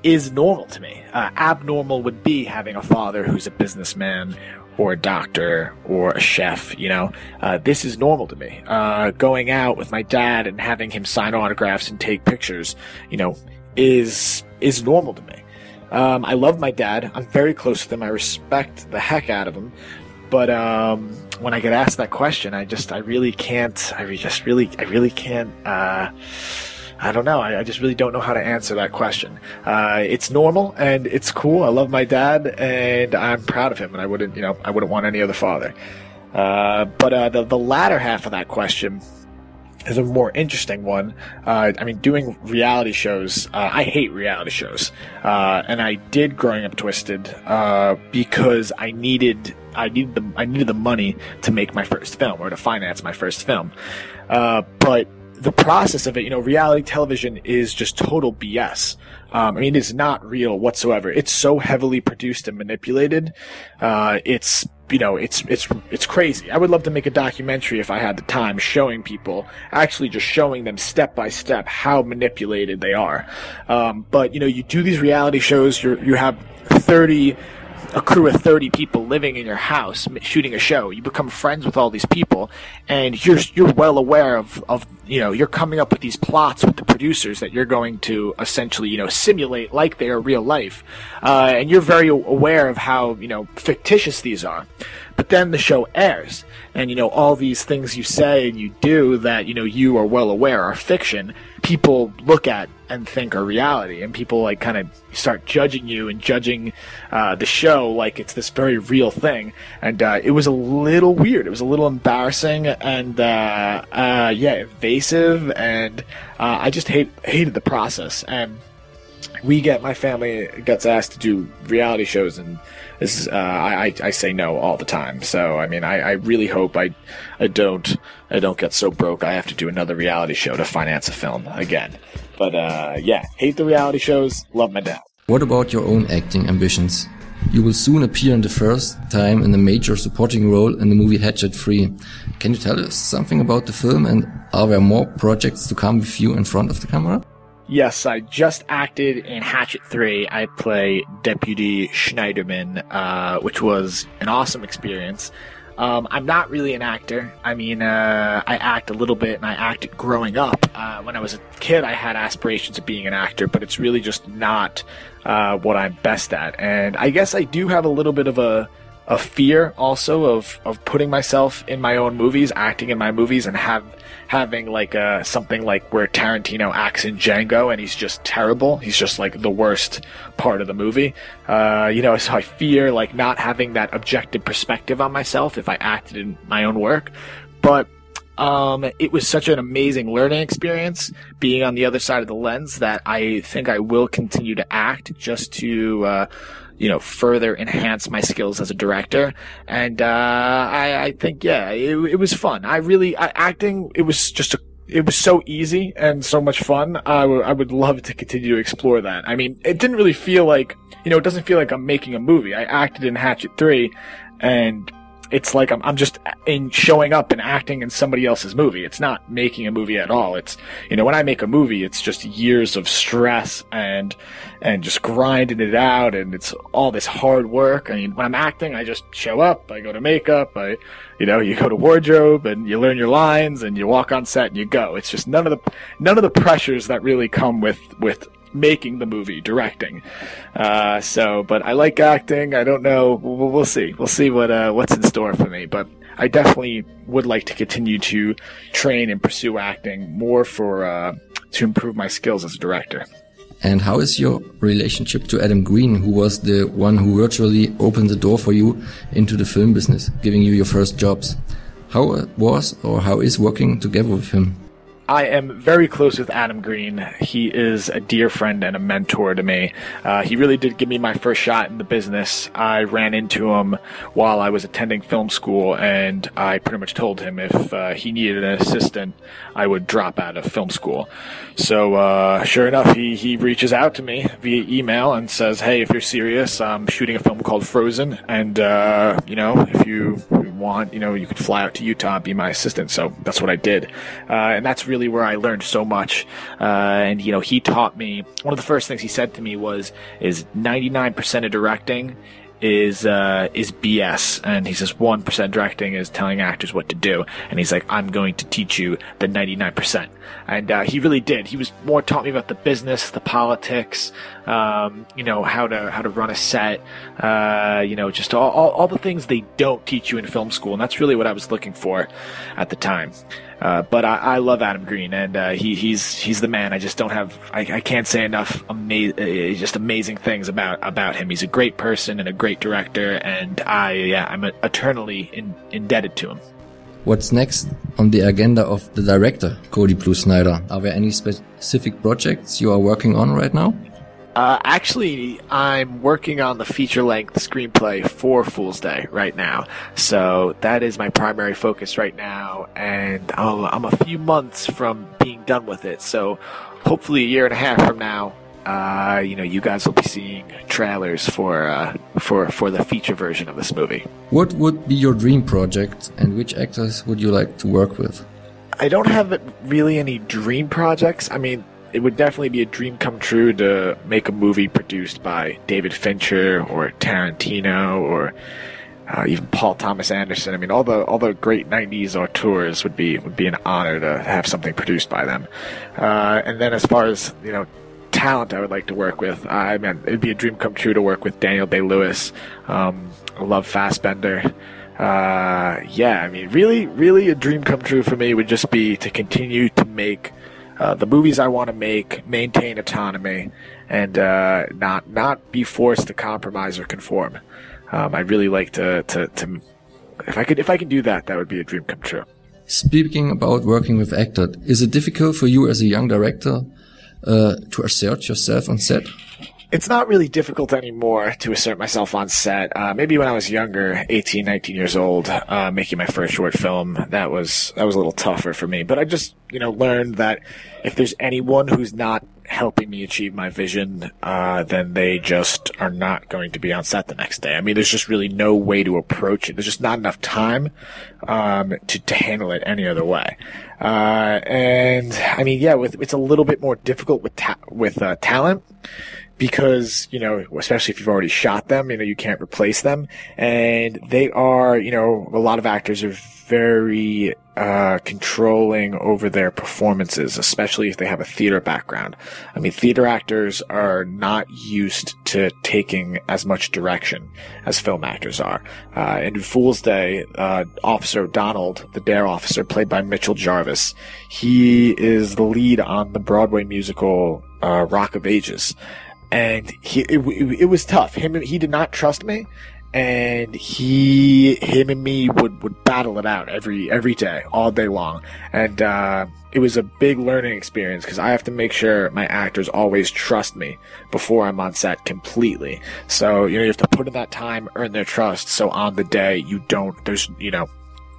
Speaker 7: is normal to me. Uh, abnormal would be having a father who's a businessman or a doctor or a chef, you know. Uh, this is normal to me. Uh, going out with my dad and having him sign autographs and take pictures, you know, is is normal to me. Um, I love my dad. I'm very close with him. I respect the heck out of him. But um, when I get asked that question, I just I really can't. I just really I really can't. Uh, I don't know. I, I just really don't know how to answer that question. Uh, it's normal and it's cool. I love my dad and I'm proud of him, and I wouldn't, you know, I wouldn't want any other father. Uh, but uh, the the latter half of that question is a more interesting one. Uh, I mean, doing reality shows, uh, I hate reality shows, uh, and I did growing up twisted uh, because I needed I needed the I needed the money to make my first film or to finance my first film, uh, but the process of it, you know, reality television is just total BS. Um, I mean, it's not real whatsoever. It's so heavily produced and manipulated. Uh, it's you know, it's it's it's crazy. I would love to make a documentary if I had the time, showing people, actually just showing them step by step how manipulated they are. Um, but you know, you do these reality shows. You you have thirty a crew of 30 people living in your house shooting a show. You become friends with all these people and you're you're well aware of of you know you're coming up with these plots with the producers that you're going to essentially you know simulate like they are real life uh, and you're very aware of how you know fictitious these are. But then the show airs and you know all these things you say and you do that you know you are well aware are fiction. People look at and think are reality, and people like kind of start judging you and judging uh, the show like it's this very real thing. And uh, it was a little weird. It was a little embarrassing and uh, uh yeah, invasive, and uh, I just hate hated the process. And we get my family gets asked to do reality shows and is, uh, I, I say no all the time. So I mean, I, I really hope I I don't I don't get so broke I have to do another reality show to finance a film again. But uh, yeah, hate the reality shows. Love my dad.
Speaker 4: What about your own acting ambitions? You will soon appear in the first time in a major supporting role in the movie Hatchet 3. Can you tell us something about the film and are there more projects to come with you in front of the camera?
Speaker 7: Yes, I just acted in Hatchet 3. I play Deputy Schneiderman, uh, which was an awesome experience. Um, I'm not really an actor. I mean, uh, I act a little bit and I acted growing up. Uh, when I was a kid, I had aspirations of being an actor, but it's really just not uh, what I'm best at. And I guess I do have a little bit of a a fear also of of putting myself in my own movies, acting in my movies, and have having like a something like where Tarantino acts in Django and he's just terrible. He's just like the worst part of the movie. Uh, you know, so I fear like not having that objective perspective on myself if I acted in my own work. But um, it was such an amazing learning experience being on the other side of the lens that I think I will continue to act just to, uh, you know, further enhance my skills as a director. And, uh, I, I think, yeah, it, it was fun. I really, I, acting, it was just a it was so easy and so much fun. I, w- I would love to continue to explore that. I mean, it didn't really feel like, you know, it doesn't feel like I'm making a movie. I acted in Hatchet 3 and it's like I'm, I'm just in showing up and acting in somebody else's movie. It's not making a movie at all. It's, you know, when I make a movie, it's just years of stress and, and just grinding it out. And it's all this hard work. I mean, when I'm acting, I just show up, I go to makeup, I, you know, you go to wardrobe and you learn your lines and you walk on set and you go. It's just none of the, none of the pressures that really come with, with making the movie, directing. Uh, so, but I like acting. I don't know. We'll, we'll see. We'll see what uh, what's in store for me. But I definitely would like to continue to train and pursue acting more for uh, to improve my skills as a director.
Speaker 4: And how is your relationship to Adam Green, who was the one who virtually opened the door for you into the film business, giving you your first jobs? How was or how is working together with him?
Speaker 7: I am very close with Adam Green. He is a dear friend and a mentor to me. Uh, he really did give me my first shot in the business. I ran into him while I was attending film school, and I pretty much told him if uh, he needed an assistant, I would drop out of film school. So, uh, sure enough, he, he reaches out to me via email and says, Hey, if you're serious, I'm shooting a film called Frozen, and, uh, you know, if you want, you know, you could fly out to Utah and be my assistant. So that's what I did. Uh, and that's really where I learned so much. Uh, and, you know, he taught me, one of the first things he said to me was, is 99% of directing is uh, is BS, and he says one percent directing is telling actors what to do, and he's like, I'm going to teach you the ninety nine percent, and uh, he really did. He was more taught me about the business, the politics, um, you know how to how to run a set, uh, you know just all, all all the things they don't teach you in film school, and that's really what I was looking for at the time. Uh, but I, I, love Adam Green, and uh, he, he's he's the man. I just don't have I, I can't say enough uh, just amazing things about about him. He's a great person and a great director, and I yeah I'm eternally in, indebted to him.
Speaker 4: What's next on the agenda of the director, Cody Blue Snyder? Are there any specific projects you are working on right now?
Speaker 7: Uh, actually, I'm working on the feature length screenplay for Fool's Day right now. So that is my primary focus right now. And i I'm a few months from being done with it. So hopefully, a year and a half from now, uh, you know, you guys will be seeing trailers for uh, for for the feature version of this movie.
Speaker 4: What would be your dream project, and which actors would you like to work with?
Speaker 7: I don't have really any dream projects. I mean, it would definitely be a dream come true to make a movie produced by David Fincher or Tarantino or uh, even Paul Thomas Anderson. I mean, all the all the great '90s auteurs would be would be an honor to have something produced by them. Uh, and then, as far as you know, talent I would like to work with, I mean, it'd be a dream come true to work with Daniel Day Lewis. Um, I love Fassbender. Uh, yeah, I mean, really, really, a dream come true for me would just be to continue to make uh, the movies I want to make maintain autonomy and uh, not not be forced to compromise or conform. Um, I'd really like to, to to if I could if I could do that, that would be a dream come true.
Speaker 4: Speaking about working with actors, is it difficult for you as a young director uh, to assert yourself on set?
Speaker 7: It's not really difficult anymore to assert myself on set. Uh, maybe when I was younger, 18, 19 years old, uh, making my first short film, that was that was a little tougher for me. But I just, you know, learned that if there's anyone who's not helping me achieve my vision, uh, then they just are not going to be on set the next day. I mean, there's just really no way to approach it. There's just not enough time um, to to handle it any other way. Uh, and I mean, yeah, with it's a little bit more difficult with ta- with uh, talent because you know especially if you've already shot them you know you can't replace them. And they are you know a lot of actors are very uh, controlling over their performances especially if they have a theater background. I mean theater actors are not used to taking as much direction as film actors are. Uh, in fool's day uh, officer donald the dare officer played by mitchell jarvis he is the lead on the broadway musical uh, rock of ages and he it, it, was tough. Him he did not trust me, and he him and me would would battle it out every every day, all day long, and uh, it was a big learning experience because I have to make sure my actors always trust me before I'm on set completely. So you know you have to put in that time, earn their trust. So on the day you don't there's you know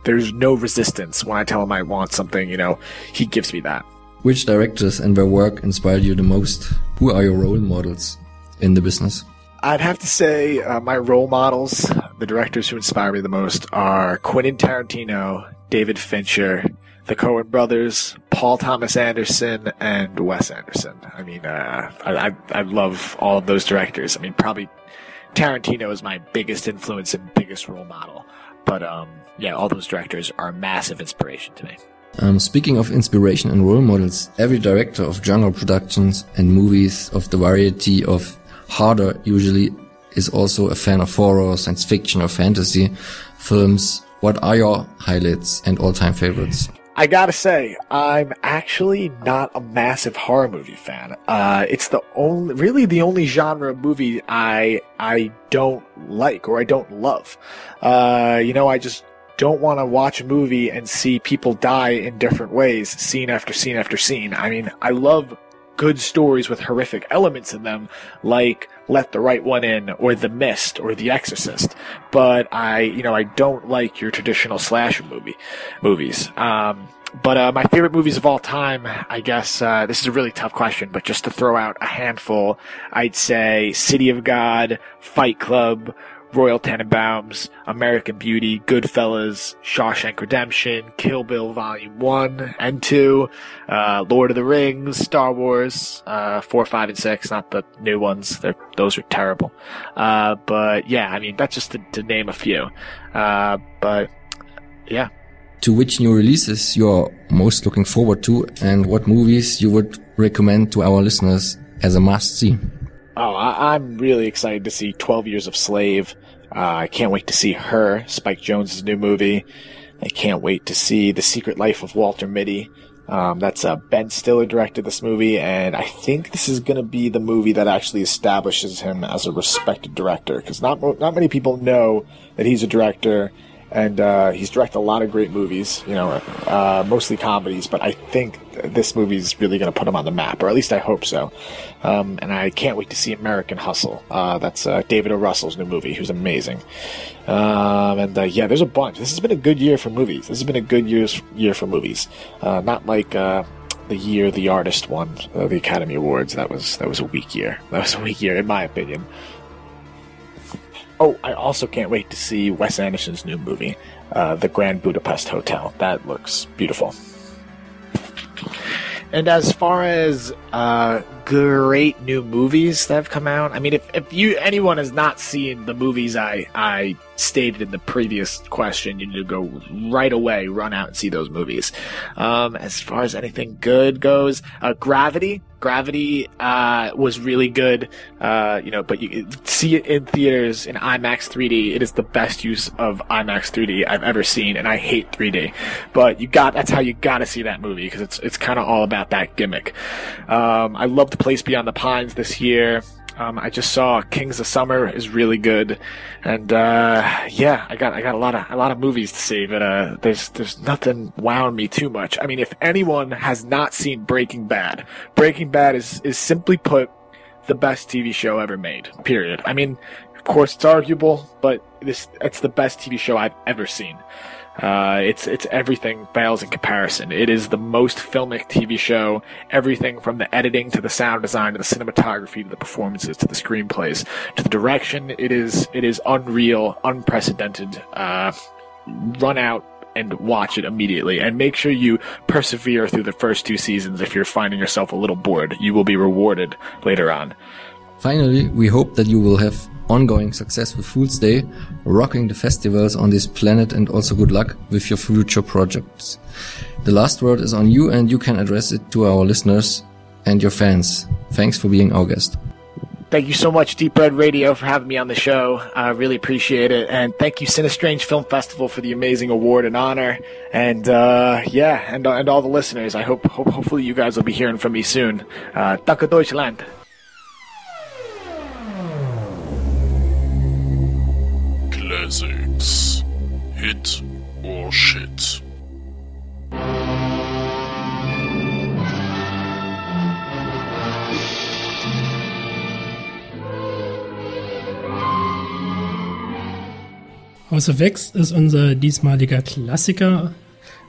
Speaker 7: there's no resistance when I tell him I want something. You know he gives me that.
Speaker 4: Which directors and their work inspired you the most? Who are your role models in the business?
Speaker 7: I'd have to say uh, my role models, the directors who inspire me the most, are Quentin Tarantino, David Fincher, the Coen brothers, Paul Thomas Anderson, and Wes Anderson. I mean, uh, I, I, I love all of those directors. I mean, probably Tarantino is my biggest influence and biggest role model. But um, yeah, all those directors are a massive inspiration to me.
Speaker 4: Um, speaking of inspiration and role models, every director of genre productions and movies of the variety of harder usually is also a fan of horror, science fiction or fantasy films. What are your highlights and all-time favorites?
Speaker 7: I gotta say, I'm actually not a massive horror movie fan. Uh, it's the only, really the only genre of movie I, I don't like or I don't love. Uh, you know, I just don't want to watch a movie and see people die in different ways, scene after scene after scene. I mean, I love good stories with horrific elements in them, like Let the Right One In, or The Mist, or The Exorcist. But I, you know, I don't like your traditional slasher movie movies. Um, but uh, my favorite movies of all time, I guess uh, this is a really tough question, but just to throw out a handful, I'd say City of God, Fight Club, Royal Tenenbaums, American Beauty, Goodfellas, Shawshank Redemption, Kill Bill Volume 1 and 2, uh, Lord of the Rings, Star Wars, uh, 4, 5, and 6, not the new ones. They're, those are terrible. Uh, but yeah, I mean, that's just to, to name a few. Uh, but yeah.
Speaker 4: To which new releases you're most looking forward to and what movies you would recommend to our listeners as a must see?
Speaker 7: Oh, I, am really excited to see 12 Years of Slave. Uh, I can't wait to see her, Spike Jonze's new movie. I can't wait to see The Secret Life of Walter Mitty. Um, that's uh, Ben Stiller directed this movie, and I think this is going to be the movie that actually establishes him as a respected director because not not many people know that he's a director and uh, he's directed a lot of great movies, you know, uh, mostly comedies. But I think this movie is really going to put him on the map, or at least I hope so. Um, and I can't wait to see American Hustle. Uh, that's uh, David O. Russell's new movie, who's amazing. Um, and uh, yeah, there's a bunch. This has been a good year for movies. This has been a good year's year for movies. Uh, not like the year the artist won the Academy Awards. That was that was a weak year. That was a weak year, in my opinion. Oh, I also can't wait to see Wes Anderson's new movie, uh, The Grand Budapest Hotel. That looks beautiful. And as far as uh, great new movies that have come out. I mean, if, if you anyone has not seen the movies I I stated in the previous question, you need to go right away, run out and see those movies. Um, as far as anything good goes, uh, Gravity. Gravity uh, was really good, uh, you know, but you see it in theaters in IMAX 3D. It is the best use of IMAX 3D I've ever seen, and I hate 3D. But you got that's how you got to see that movie because it's it's kind of all about that gimmick. Um, I love The Place Beyond the Pines this year. Um, I just saw Kings of Summer is really good, and uh, yeah, I got I got a lot of a lot of movies to see, but uh, there's there's nothing wowing me too much. I mean, if anyone has not seen Breaking Bad, Breaking Bad is is simply put the best TV show ever made. Period. I mean, of course it's arguable, but this it's the best TV show I've ever seen. Uh, it's it's everything fails in comparison. It is the most filmic TV show. Everything from the editing to the sound design to the cinematography to the performances to the screenplays to the direction. It is it is unreal, unprecedented. Uh, run out and watch it immediately, and make sure you persevere through the first two seasons. If you're finding yourself a little bored, you will be rewarded later on.
Speaker 4: Finally, we hope that you will have ongoing success with Fool's Day, rocking the festivals on this planet and also good luck with your future projects. The last word is on you and you can address it to our listeners and your fans. Thanks for being our guest.
Speaker 7: Thank you so much, Deep Red Radio, for having me on the show. I really appreciate it. And thank you, Cinestrange Film Festival, for the amazing award and honor. And uh, yeah, and, and all the listeners. I hope, hope hopefully you guys will be hearing from me soon. Uh, Danke Deutschland.
Speaker 6: Classics. Hit or shit.
Speaker 5: Of X ist unser diesmaliger Klassiker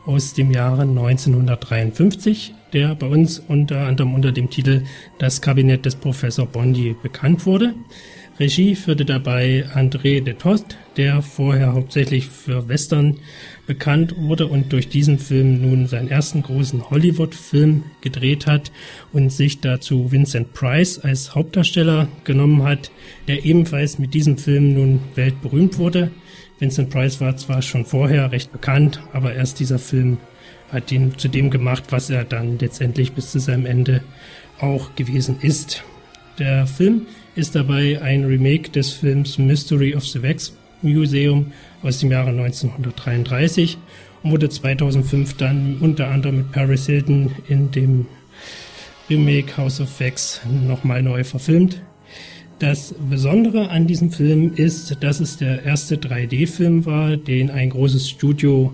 Speaker 5: aus dem Jahre 1953, der bei uns unter anderem unter dem Titel Das Kabinett des Professor Bondi bekannt wurde. Regie führte dabei André de Tost, der vorher hauptsächlich für Western bekannt wurde und durch diesen Film nun seinen ersten großen Hollywood-Film gedreht hat und sich dazu Vincent Price als Hauptdarsteller genommen hat, der ebenfalls mit diesem Film nun weltberühmt wurde. Vincent Price war zwar schon vorher recht bekannt, aber erst dieser Film hat ihn zu dem gemacht, was er dann letztendlich bis zu seinem Ende auch gewesen ist. Der Film ist dabei ein Remake des Films Mystery of the Wax Museum aus dem Jahre 1933 und wurde 2005 dann unter anderem mit Paris Hilton in dem Remake House of Wax nochmal neu verfilmt. Das Besondere an diesem Film ist, dass es der erste 3D-Film war, den ein großes Studio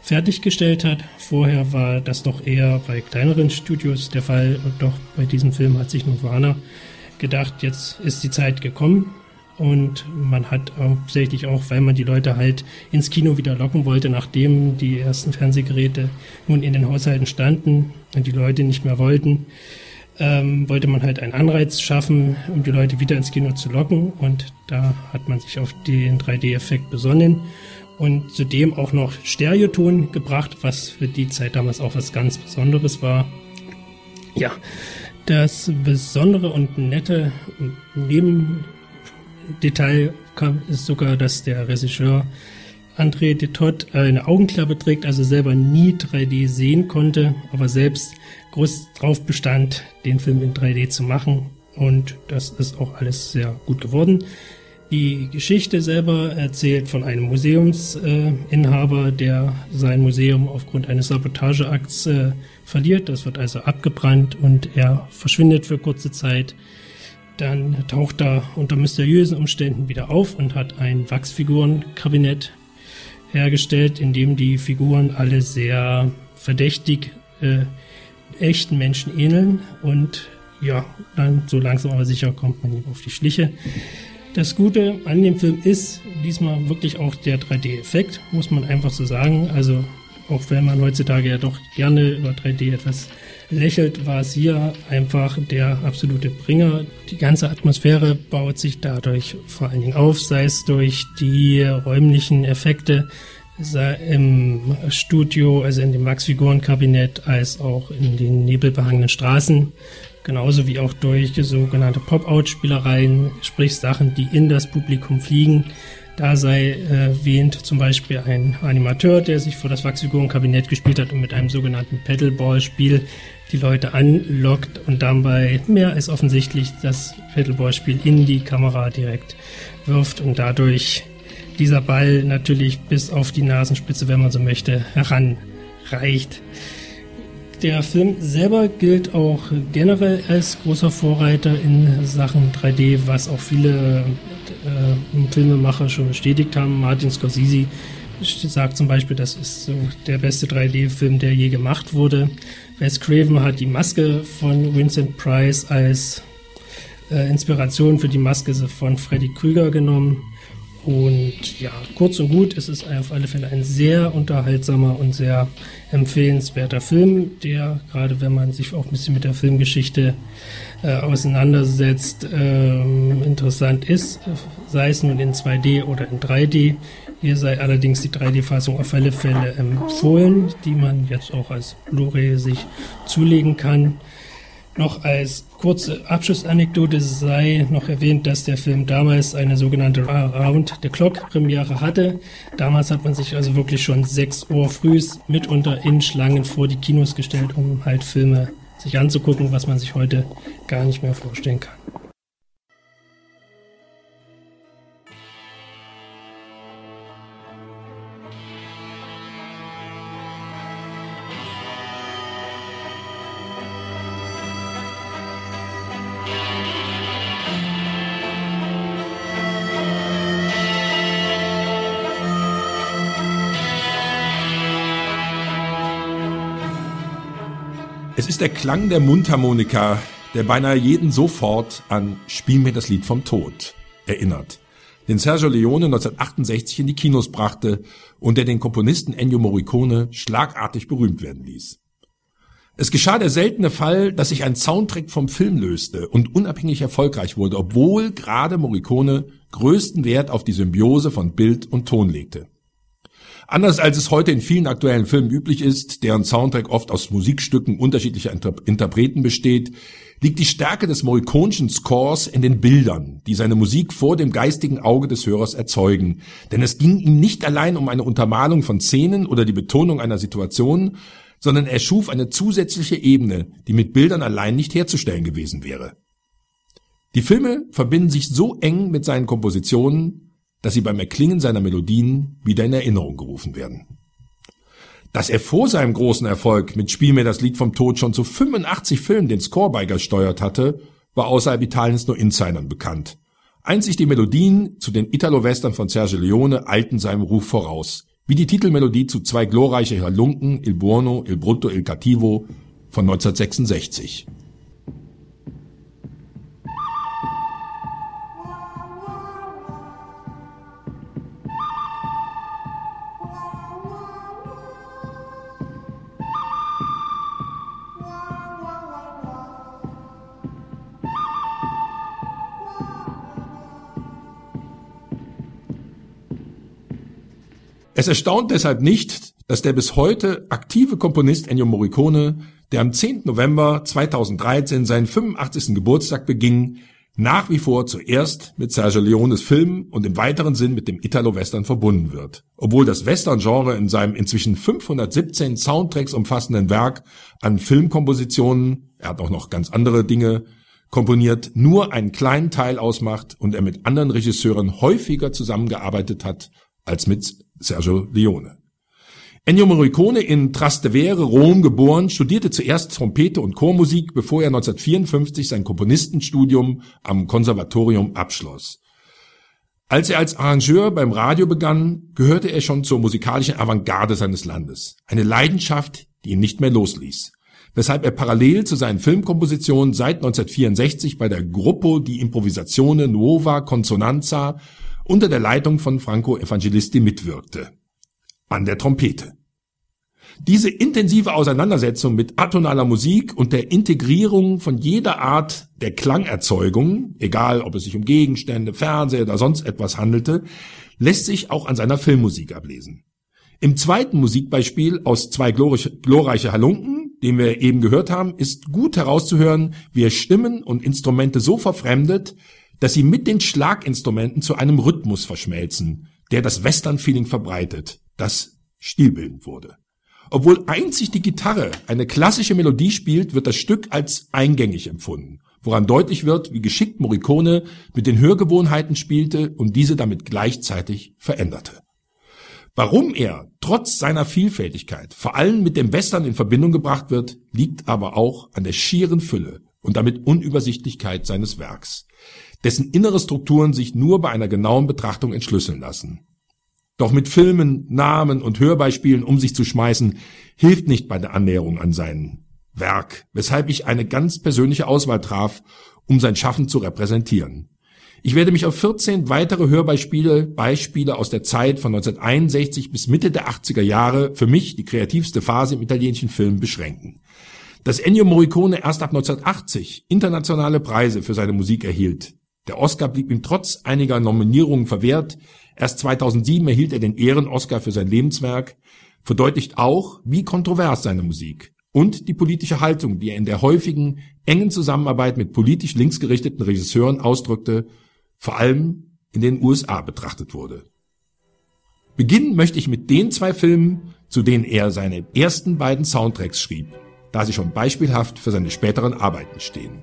Speaker 5: fertiggestellt hat. Vorher war das doch eher bei kleineren Studios der Fall und doch bei diesem Film hat sich Warner gedacht, jetzt ist die Zeit gekommen. Und man hat hauptsächlich auch, weil man die Leute halt ins Kino wieder locken wollte, nachdem die ersten Fernsehgeräte nun in den Haushalten standen und die Leute nicht mehr wollten, ähm, wollte man halt einen Anreiz schaffen, um die Leute wieder ins Kino zu locken. Und da hat man sich auf den 3D-Effekt besonnen und zudem auch noch Stereoton gebracht, was für die Zeit damals auch was ganz Besonderes war. Ja, das besondere und nette Nebendetail ist sogar, dass der Regisseur André Detot eine Augenklappe trägt, also selber nie 3D sehen konnte, aber selbst groß drauf bestand, den Film in 3D zu machen. Und das ist auch alles sehr gut geworden. Die Geschichte selber erzählt von einem Museumsinhaber, der sein Museum aufgrund eines Sabotageakts äh, verliert. Das wird also abgebrannt und er verschwindet für kurze Zeit. Dann taucht er unter mysteriösen Umständen wieder auf und hat ein Wachsfigurenkabinett hergestellt, in dem die Figuren alle sehr verdächtig äh, echten Menschen ähneln. Und ja, dann so langsam aber sicher kommt man ihm auf die Schliche. Das Gute an dem Film ist diesmal wirklich auch der 3D-Effekt, muss man einfach so sagen. Also auch wenn man heutzutage ja doch gerne über 3D etwas lächelt, war es hier einfach der absolute Bringer. Die ganze Atmosphäre baut sich dadurch vor allen Dingen auf, sei es durch die räumlichen Effekte im Studio, also in dem Wachsfigurenkabinett, als auch in den nebelbehangenen Straßen genauso wie auch durch sogenannte Pop-out-Spielereien, sprich Sachen, die in das Publikum fliegen. Da sei erwähnt zum Beispiel ein Animateur, der sich vor das Wachsfigurenkabinett gespielt hat und mit einem sogenannten Pedalball-Spiel die Leute anlockt und dabei mehr als offensichtlich das Pedalball-Spiel in die Kamera direkt wirft und dadurch dieser Ball natürlich bis auf die Nasenspitze, wenn man so möchte, heranreicht. Der Film selber gilt auch generell als großer Vorreiter in Sachen 3D, was auch viele äh, Filmemacher schon bestätigt haben. Martin Scorsese sagt zum Beispiel, das ist so der beste 3D-Film, der je gemacht wurde. Wes Craven hat die Maske von Vincent Price als äh, Inspiration für die Maske von Freddy Krüger genommen. Und ja, kurz und gut, es ist auf alle Fälle ein sehr unterhaltsamer und sehr empfehlenswerter Film, der, gerade wenn man sich auch ein bisschen mit der Filmgeschichte äh, auseinandersetzt, ähm, interessant ist, sei es nun in 2D oder in 3D. Hier sei allerdings die 3D-Fassung auf alle Fälle empfohlen, die man jetzt auch als Blu-ray sich zulegen kann. Noch als kurze Abschlussanekdote sei noch erwähnt, dass der Film damals eine sogenannte Round the Clock Premiere hatte. Damals hat man sich also wirklich schon 6 Uhr frühs mitunter in Schlangen vor die Kinos gestellt, um halt Filme sich anzugucken, was man sich heute gar nicht mehr vorstellen kann.
Speaker 3: Ist der Klang der Mundharmonika, der beinahe jeden sofort an Spiel mir das Lied vom Tod erinnert, den Sergio Leone 1968 in die Kinos brachte und der den Komponisten Ennio Morricone schlagartig berühmt werden ließ. Es geschah der seltene Fall, dass sich ein Soundtrack vom Film löste und unabhängig erfolgreich wurde, obwohl gerade Morricone größten Wert auf die Symbiose von Bild und Ton legte. Anders als es heute in vielen aktuellen Filmen üblich ist, deren Soundtrack oft aus Musikstücken unterschiedlicher Inter Interpreten besteht, liegt die Stärke des Morriconischen Scores in den Bildern, die seine Musik vor dem geistigen Auge des Hörers erzeugen. Denn es ging ihm nicht allein um eine Untermalung von Szenen oder die Betonung einer Situation, sondern er schuf eine zusätzliche Ebene, die mit Bildern allein nicht herzustellen gewesen wäre. Die Filme verbinden sich so eng mit seinen Kompositionen, dass sie beim Erklingen seiner Melodien wieder in Erinnerung gerufen werden. Dass er vor seinem großen Erfolg mit Spiel mir das Lied vom Tod schon zu 85 Filmen den Score beigesteuert hatte, war außerhalb Italiens nur Insidern bekannt. Einzig die Melodien zu den Italo-Western von Sergio Leone eilten seinem Ruf voraus, wie die Titelmelodie zu zwei glorreiche Halunken, Il Buono, Il Brutto, Il Cattivo von 1966. Es erstaunt deshalb nicht, dass der bis heute aktive Komponist Ennio Morricone, der am 10. November 2013 seinen 85. Geburtstag beging, nach wie vor zuerst mit Sergio Leones Film und im weiteren Sinn mit dem Italo-Western verbunden wird. Obwohl das Western-Genre in seinem inzwischen 517 Soundtracks umfassenden Werk an Filmkompositionen, er hat auch noch ganz andere Dinge komponiert, nur einen kleinen Teil ausmacht und er mit anderen Regisseuren häufiger zusammengearbeitet hat als mit Sergio Leone. Ennio Morricone in Trastevere, Rom geboren, studierte zuerst Trompete und Chormusik, bevor er 1954 sein Komponistenstudium am Konservatorium abschloss. Als er als Arrangeur beim Radio begann, gehörte er schon zur musikalischen Avantgarde seines Landes. Eine Leidenschaft, die ihn nicht mehr losließ. Weshalb er parallel zu seinen Filmkompositionen seit 1964 bei der Gruppo di Improvisazione Nuova Consonanza unter der Leitung von Franco Evangelisti mitwirkte. An der Trompete. Diese intensive Auseinandersetzung mit atonaler Musik und der Integrierung von jeder Art der Klangerzeugung, egal ob es sich um Gegenstände, Fernseher oder sonst etwas handelte, lässt sich auch an seiner Filmmusik ablesen. Im zweiten Musikbeispiel aus zwei glorreiche Halunken den wir eben gehört haben, ist gut herauszuhören, wie er Stimmen und Instrumente so verfremdet, dass sie mit den Schlaginstrumenten zu einem Rhythmus verschmelzen, der das Western-Feeling verbreitet, das stilbildend wurde. Obwohl einzig die Gitarre eine klassische Melodie spielt, wird das Stück als eingängig empfunden, woran deutlich wird, wie geschickt Morricone mit den Hörgewohnheiten spielte und diese damit gleichzeitig veränderte. Warum er trotz seiner Vielfältigkeit vor allem mit dem Western in Verbindung gebracht wird, liegt aber auch an der schieren Fülle und damit Unübersichtlichkeit seines Werks, dessen innere Strukturen sich nur bei einer genauen Betrachtung entschlüsseln lassen. Doch mit Filmen, Namen und Hörbeispielen um sich zu schmeißen, hilft nicht bei der Annäherung an sein Werk, weshalb ich eine ganz persönliche Auswahl traf, um sein Schaffen zu repräsentieren. Ich werde mich auf 14 weitere Hörbeispiele, Beispiele aus der Zeit von 1961 bis Mitte der 80er Jahre, für mich die kreativste Phase im italienischen Film, beschränken. Dass Ennio Morricone erst ab 1980 internationale Preise für seine Musik erhielt. Der Oscar blieb ihm trotz einiger Nominierungen verwehrt, Erst 2007 erhielt er den Ehren-Oscar für sein Lebenswerk, verdeutlicht auch, wie kontrovers seine Musik und die politische Haltung, die er in der häufigen, engen Zusammenarbeit mit politisch linksgerichteten Regisseuren ausdrückte, vor allem in den USA betrachtet wurde. Beginnen möchte ich mit den zwei Filmen, zu denen er seine ersten beiden Soundtracks schrieb, da sie schon beispielhaft für seine späteren Arbeiten stehen.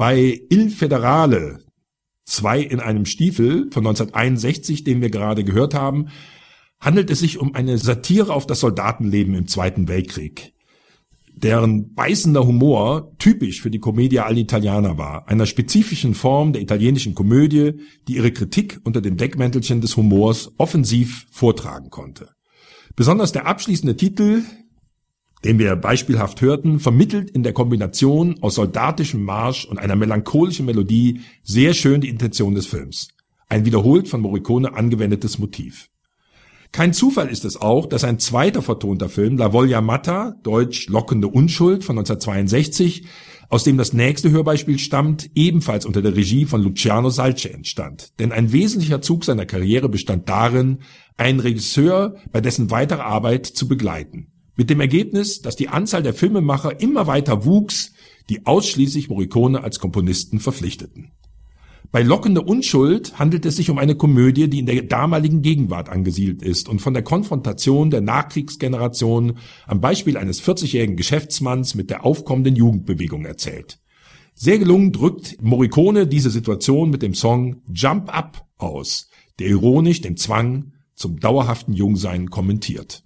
Speaker 3: Bei Il Federale, zwei in einem Stiefel von 1961, den wir gerade gehört haben, handelt es sich um eine Satire auf das Soldatenleben im Zweiten Weltkrieg, deren beißender Humor typisch für die Commedia all'Italiana war, einer spezifischen Form der italienischen Komödie, die ihre Kritik unter dem Deckmäntelchen des Humors offensiv vortragen konnte. Besonders der abschließende Titel den wir beispielhaft hörten, vermittelt in der Kombination aus soldatischem Marsch und einer melancholischen Melodie sehr schön die Intention des Films. Ein wiederholt von Morricone angewendetes Motiv. Kein Zufall ist es auch, dass ein zweiter vertonter Film, La Voglia Matta, deutsch Lockende Unschuld von 1962, aus dem das nächste Hörbeispiel stammt, ebenfalls unter der Regie von Luciano Salce entstand. Denn ein wesentlicher Zug seiner Karriere bestand darin, einen Regisseur bei dessen weiterer Arbeit zu begleiten. Mit dem Ergebnis, dass die Anzahl der Filmemacher immer weiter wuchs, die ausschließlich Morricone als Komponisten verpflichteten. Bei Lockende Unschuld handelt es sich um eine Komödie, die in der damaligen Gegenwart angesiedelt ist und von der Konfrontation der Nachkriegsgeneration am Beispiel eines 40-jährigen Geschäftsmanns mit der aufkommenden Jugendbewegung erzählt. Sehr gelungen drückt Morricone diese Situation mit dem Song Jump Up aus, der ironisch den Zwang zum dauerhaften Jungsein kommentiert.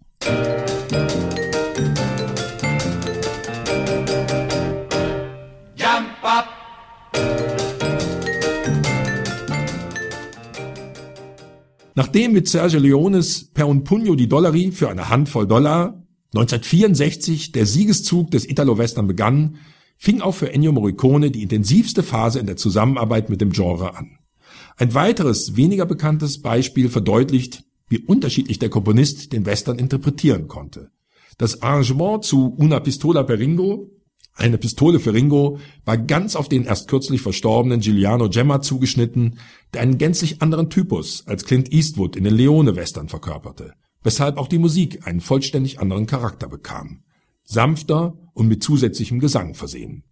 Speaker 8: Jump up.
Speaker 3: Nachdem mit Sergio Leones Per un Pugno di Dollari für eine Handvoll Dollar 1964 der Siegeszug des Italo-Western begann, fing auch für Ennio Morricone die intensivste Phase in der Zusammenarbeit mit dem Genre an. Ein weiteres, weniger bekanntes Beispiel verdeutlicht, wie unterschiedlich der Komponist den Western interpretieren konnte. Das Arrangement zu Una Pistola per Ringo, eine Pistole für Ringo, war ganz auf den erst kürzlich verstorbenen Giuliano Gemma zugeschnitten, der einen gänzlich anderen Typus als Clint Eastwood in den Leone-Western verkörperte, weshalb auch die Musik einen vollständig anderen Charakter bekam. Sanfter und mit zusätzlichem Gesang versehen.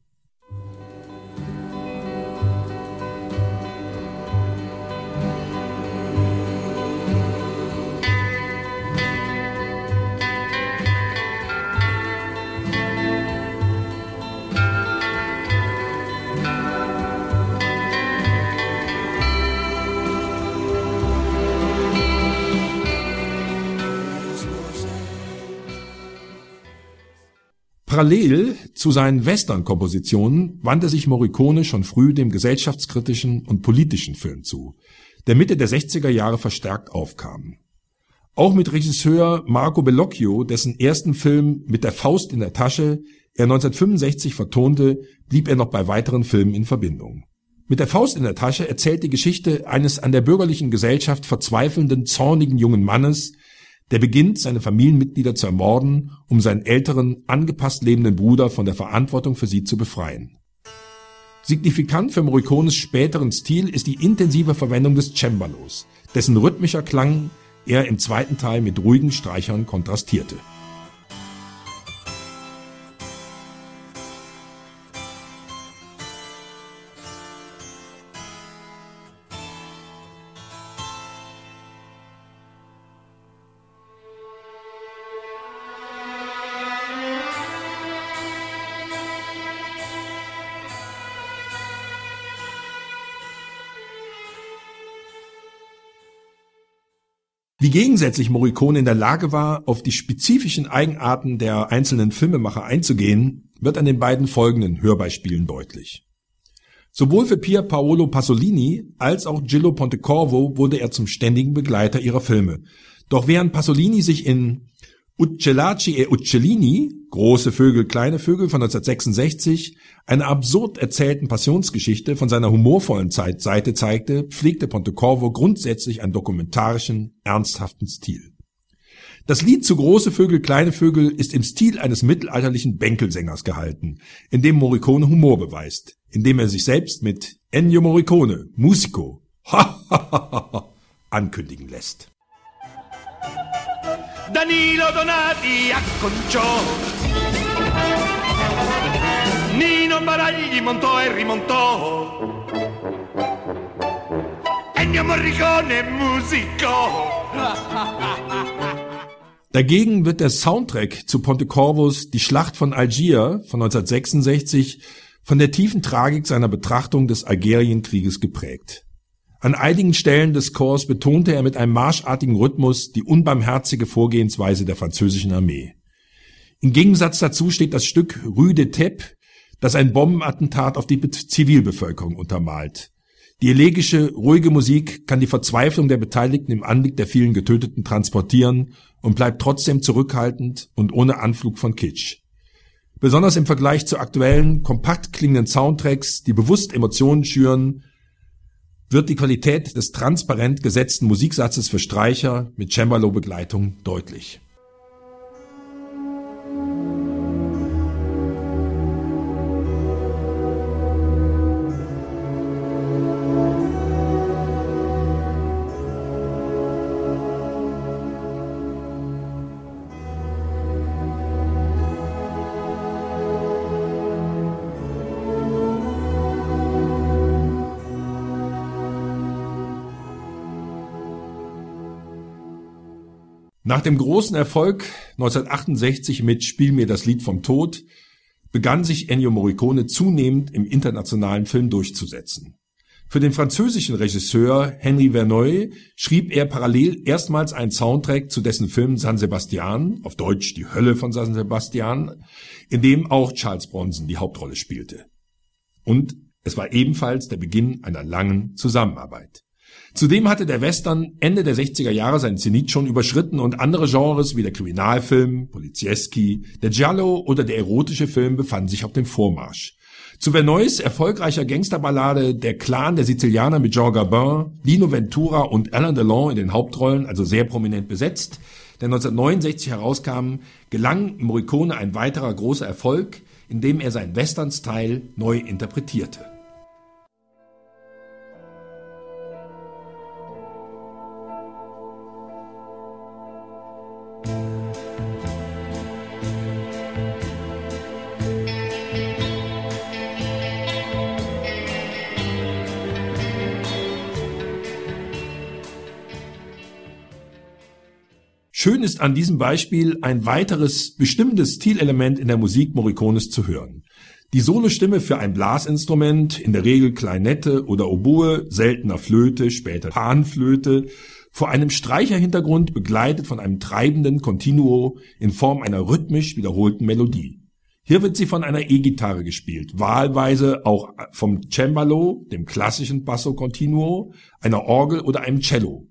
Speaker 3: Parallel zu seinen Western-Kompositionen wandte sich Morricone schon früh dem gesellschaftskritischen und politischen Film zu, der Mitte der 60er Jahre verstärkt aufkam. Auch mit Regisseur Marco Bellocchio, dessen ersten Film Mit der Faust in der Tasche er 1965 vertonte, blieb er noch bei weiteren Filmen in Verbindung. Mit der Faust in der Tasche erzählt die Geschichte eines an der bürgerlichen Gesellschaft verzweifelnden, zornigen jungen Mannes, der beginnt, seine Familienmitglieder zu ermorden, um seinen älteren, angepasst lebenden Bruder von der Verantwortung für sie zu befreien. Signifikant für Morricones späteren Stil ist die intensive Verwendung des Cembalos, dessen rhythmischer Klang er im zweiten Teil mit ruhigen Streichern kontrastierte. Wie gegensätzlich Morricone in der Lage war, auf die spezifischen Eigenarten der einzelnen Filmemacher einzugehen, wird an den beiden folgenden Hörbeispielen deutlich. Sowohl für Pier Paolo Pasolini als auch Gillo Pontecorvo wurde er zum ständigen Begleiter ihrer Filme. Doch während Pasolini sich in Uccellaci e Uccellini, Große Vögel, kleine Vögel von 1966, einer absurd erzählten Passionsgeschichte von seiner humorvollen Zeit Seite zeigte, pflegte Pontecorvo grundsätzlich einen dokumentarischen, ernsthaften Stil. Das Lied zu Große Vögel, kleine Vögel ist im Stil eines mittelalterlichen Bänkelsängers gehalten, in dem Morricone Humor beweist, indem er sich selbst mit Ennio Morricone, Musico, ankündigen lässt.
Speaker 8: Danilo Donati acconciò. Nino Baragli montò e rimontò. Ennio Morricone musicò.
Speaker 3: Dagegen wird der Soundtrack zu Pontecorvos Die Schlacht von Algier von 1966 von der tiefen Tragik seiner Betrachtung des Algerienkrieges geprägt. An einigen Stellen des Chors betonte er mit einem marschartigen Rhythmus die unbarmherzige Vorgehensweise der französischen Armee. Im Gegensatz dazu steht das Stück Rue de Teppe, das ein Bombenattentat auf die Zivilbevölkerung untermalt. Die elegische, ruhige Musik kann die Verzweiflung der Beteiligten im Anblick der vielen Getöteten transportieren und bleibt trotzdem zurückhaltend und ohne Anflug von Kitsch. Besonders im Vergleich zu aktuellen, kompakt klingenden Soundtracks, die bewusst Emotionen schüren, wird die Qualität des transparent gesetzten Musiksatzes für Streicher mit Cembalo-Begleitung deutlich. Nach dem großen Erfolg 1968 mit Spiel mir das Lied vom Tod begann sich Ennio Morricone zunehmend im internationalen Film durchzusetzen. Für den französischen Regisseur Henri Verneuil schrieb er parallel erstmals einen Soundtrack zu dessen Film San Sebastian, auf Deutsch Die Hölle von San Sebastian, in dem auch Charles Bronson die Hauptrolle spielte. Und es war ebenfalls der Beginn einer langen Zusammenarbeit. Zudem hatte der Western Ende der 60er Jahre seinen Zenit schon überschritten und andere Genres wie der Kriminalfilm, Polizieski, der Giallo oder der erotische Film befanden sich auf dem Vormarsch. Zu Vernoys erfolgreicher Gangsterballade Der Clan der Sizilianer mit Jean Gabin, Lino Ventura und Alain Delon in den Hauptrollen, also sehr prominent besetzt, der 1969 herauskam, gelang Morricone ein weiterer großer Erfolg, indem er seinen Western-Style neu interpretierte. Schön ist an diesem Beispiel ein weiteres bestimmtes Stilelement in der Musik Morricones zu hören. Die Solostimme für ein Blasinstrument, in der Regel Kleinette oder Oboe, seltener Flöte, später Panflöte, vor einem Streicherhintergrund begleitet von einem treibenden Continuo in Form einer rhythmisch wiederholten Melodie. Hier wird sie von einer E-Gitarre gespielt, wahlweise auch vom Cembalo, dem klassischen Basso Continuo, einer Orgel oder einem Cello.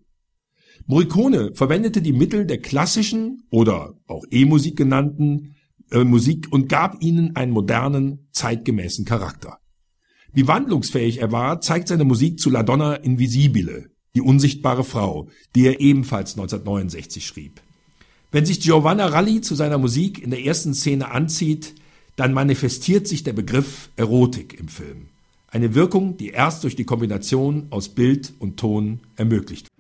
Speaker 3: Morricone verwendete die Mittel der klassischen oder auch E-Musik genannten äh, Musik und gab ihnen einen modernen, zeitgemäßen Charakter. Wie wandlungsfähig er war, zeigt seine Musik zu La Donna Invisibile, die unsichtbare Frau, die er ebenfalls 1969 schrieb. Wenn sich Giovanna Ralli zu seiner Musik in der ersten Szene anzieht, dann manifestiert sich der Begriff Erotik im Film. Eine Wirkung, die erst durch die Kombination aus Bild und Ton ermöglicht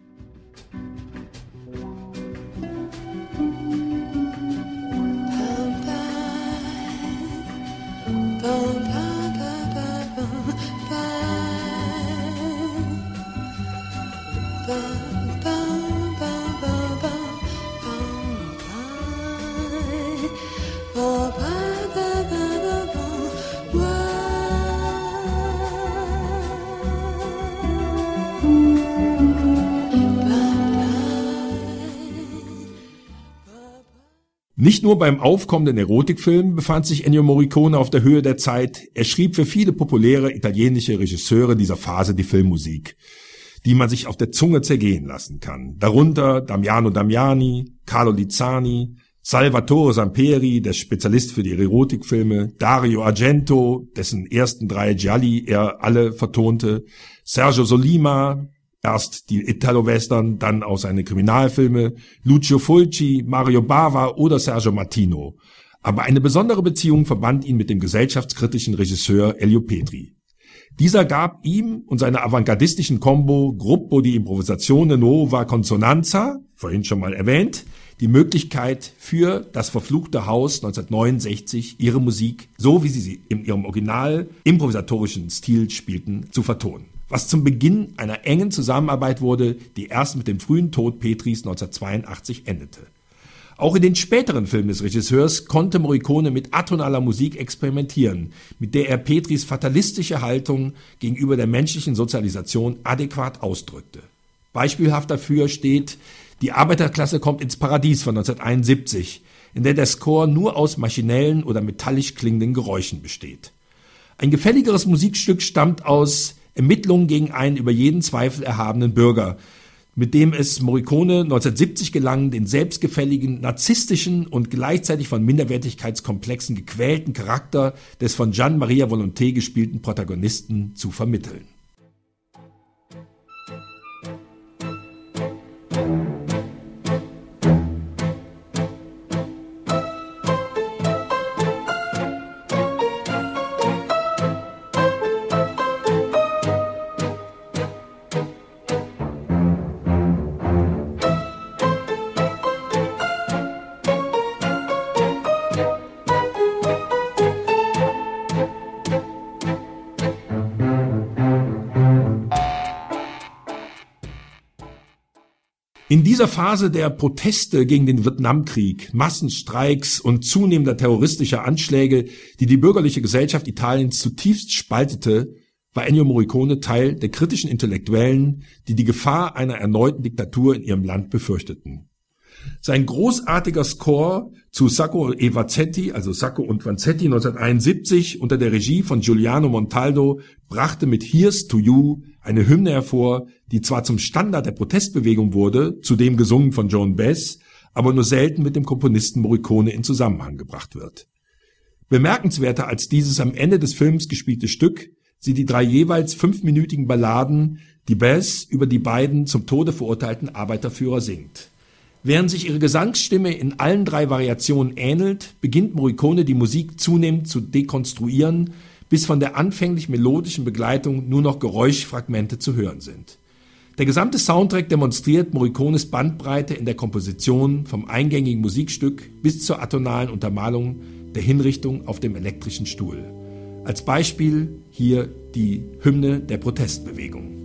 Speaker 3: Nicht nur beim aufkommenden Erotikfilm befand sich Ennio Morricone auf der Höhe der Zeit, er schrieb für viele populäre italienische Regisseure dieser Phase die Filmmusik, die man sich auf der Zunge zergehen lassen kann. Darunter Damiano Damiani, Carlo Lizzani, Salvatore Samperi, der Spezialist für die Erotikfilme, Dario Argento, dessen ersten drei Gialli er alle vertonte, Sergio Solima, Erst die Italo-Western, dann auch seine Kriminalfilme, Lucio Fulci, Mario Bava oder Sergio Martino. Aber eine besondere Beziehung verband ihn mit dem gesellschaftskritischen Regisseur Elio Petri. Dieser gab ihm und seiner avantgardistischen Combo Gruppo di Improvisazione Nuova Consonanza, vorhin schon mal erwähnt, die Möglichkeit für das verfluchte Haus 1969 ihre Musik, so wie sie sie in ihrem original improvisatorischen Stil spielten, zu vertonen was zum Beginn einer engen Zusammenarbeit wurde, die erst mit dem frühen Tod Petris 1982 endete. Auch in den späteren Filmen des Regisseurs konnte Morricone mit atonaler Musik experimentieren, mit der er Petris fatalistische Haltung gegenüber der menschlichen Sozialisation adäquat ausdrückte. Beispielhaft dafür steht Die Arbeiterklasse kommt ins Paradies von 1971, in der der Score nur aus maschinellen oder metallisch klingenden Geräuschen besteht. Ein gefälligeres Musikstück stammt aus Ermittlungen gegen einen über jeden Zweifel erhabenen Bürger, mit dem es Morricone 1970 gelang, den selbstgefälligen, narzisstischen und gleichzeitig von Minderwertigkeitskomplexen gequälten Charakter des von Gian Maria Volonté gespielten Protagonisten zu vermitteln. Dieser Phase der Proteste gegen den Vietnamkrieg, Massenstreiks und zunehmender terroristischer Anschläge, die die bürgerliche Gesellschaft Italiens zutiefst spaltete, war Ennio Morricone Teil der kritischen Intellektuellen, die die Gefahr einer erneuten Diktatur in ihrem Land befürchteten. Sein großartiger Score zu Sacco e Vanzetti, also Sacco und Vanzetti 1971 unter der Regie von Giuliano Montaldo brachte mit Here's to You eine Hymne hervor, die zwar zum Standard der Protestbewegung wurde, zudem gesungen von Joan Baez, aber nur selten mit dem Komponisten Morricone in Zusammenhang gebracht wird. Bemerkenswerter als dieses am Ende des Films gespielte Stück sind die drei jeweils fünfminütigen Balladen, die Baez über die beiden zum Tode verurteilten Arbeiterführer singt. Während sich ihre Gesangsstimme in allen drei Variationen ähnelt, beginnt Morricone die Musik zunehmend zu dekonstruieren, bis von der anfänglich melodischen Begleitung nur noch Geräuschfragmente zu hören sind. Der gesamte Soundtrack demonstriert Morricones Bandbreite in der Komposition vom eingängigen Musikstück bis zur atonalen Untermalung der Hinrichtung auf dem elektrischen Stuhl. Als Beispiel hier die Hymne der Protestbewegung.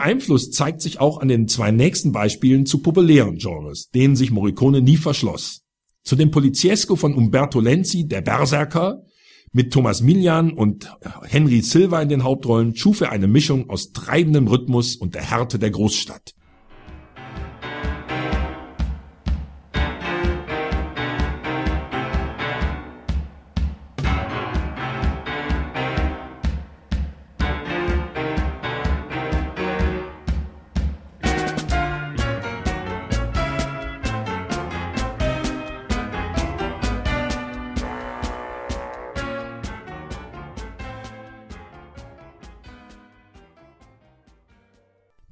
Speaker 3: Dieser Einfluss zeigt sich auch an den zwei nächsten Beispielen zu populären Genres, denen sich Morricone nie verschloss. Zu dem Poliziesco von Umberto Lenzi, der Berserker, mit Thomas Milian und Henry Silva in den Hauptrollen schuf er eine Mischung aus treibendem Rhythmus und der Härte der Großstadt.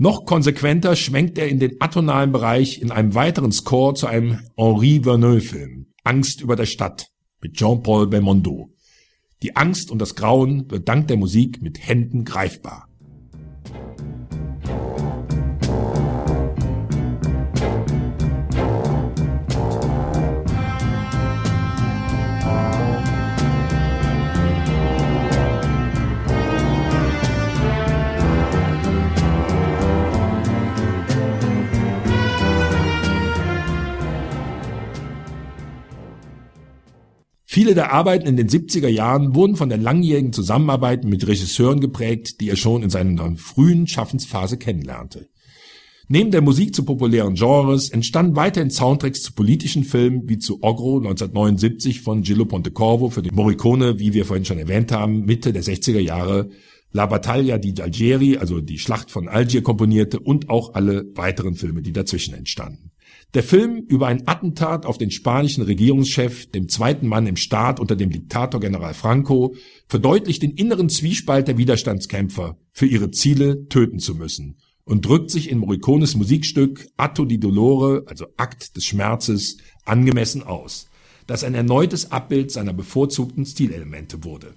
Speaker 3: Noch konsequenter schwenkt er in den atonalen Bereich in einem weiteren Score zu einem Henri Verneuil-Film, Angst über der Stadt, mit Jean-Paul Belmondo. Die Angst und das Grauen wird dank der Musik mit Händen greifbar. Viele der Arbeiten in den 70er Jahren wurden von der langjährigen Zusammenarbeit mit Regisseuren geprägt, die er schon in seiner frühen Schaffensphase kennenlernte. Neben der Musik zu populären Genres entstanden weiterhin Soundtracks zu politischen Filmen wie zu Ogro 1979 von Gillo Pontecorvo für den Morricone, wie wir vorhin schon erwähnt haben, Mitte der 60er Jahre, La Battaglia di Algeri, also die Schlacht von Algier komponierte und auch alle weiteren Filme, die dazwischen entstanden. Der Film über ein Attentat auf den spanischen Regierungschef, dem zweiten Mann im Staat unter dem Diktator General Franco, verdeutlicht den inneren Zwiespalt der Widerstandskämpfer, für ihre Ziele töten zu müssen und drückt sich in Morricones Musikstück Atto di Dolore, also Akt des Schmerzes, angemessen aus, das ein erneutes Abbild seiner bevorzugten Stilelemente wurde.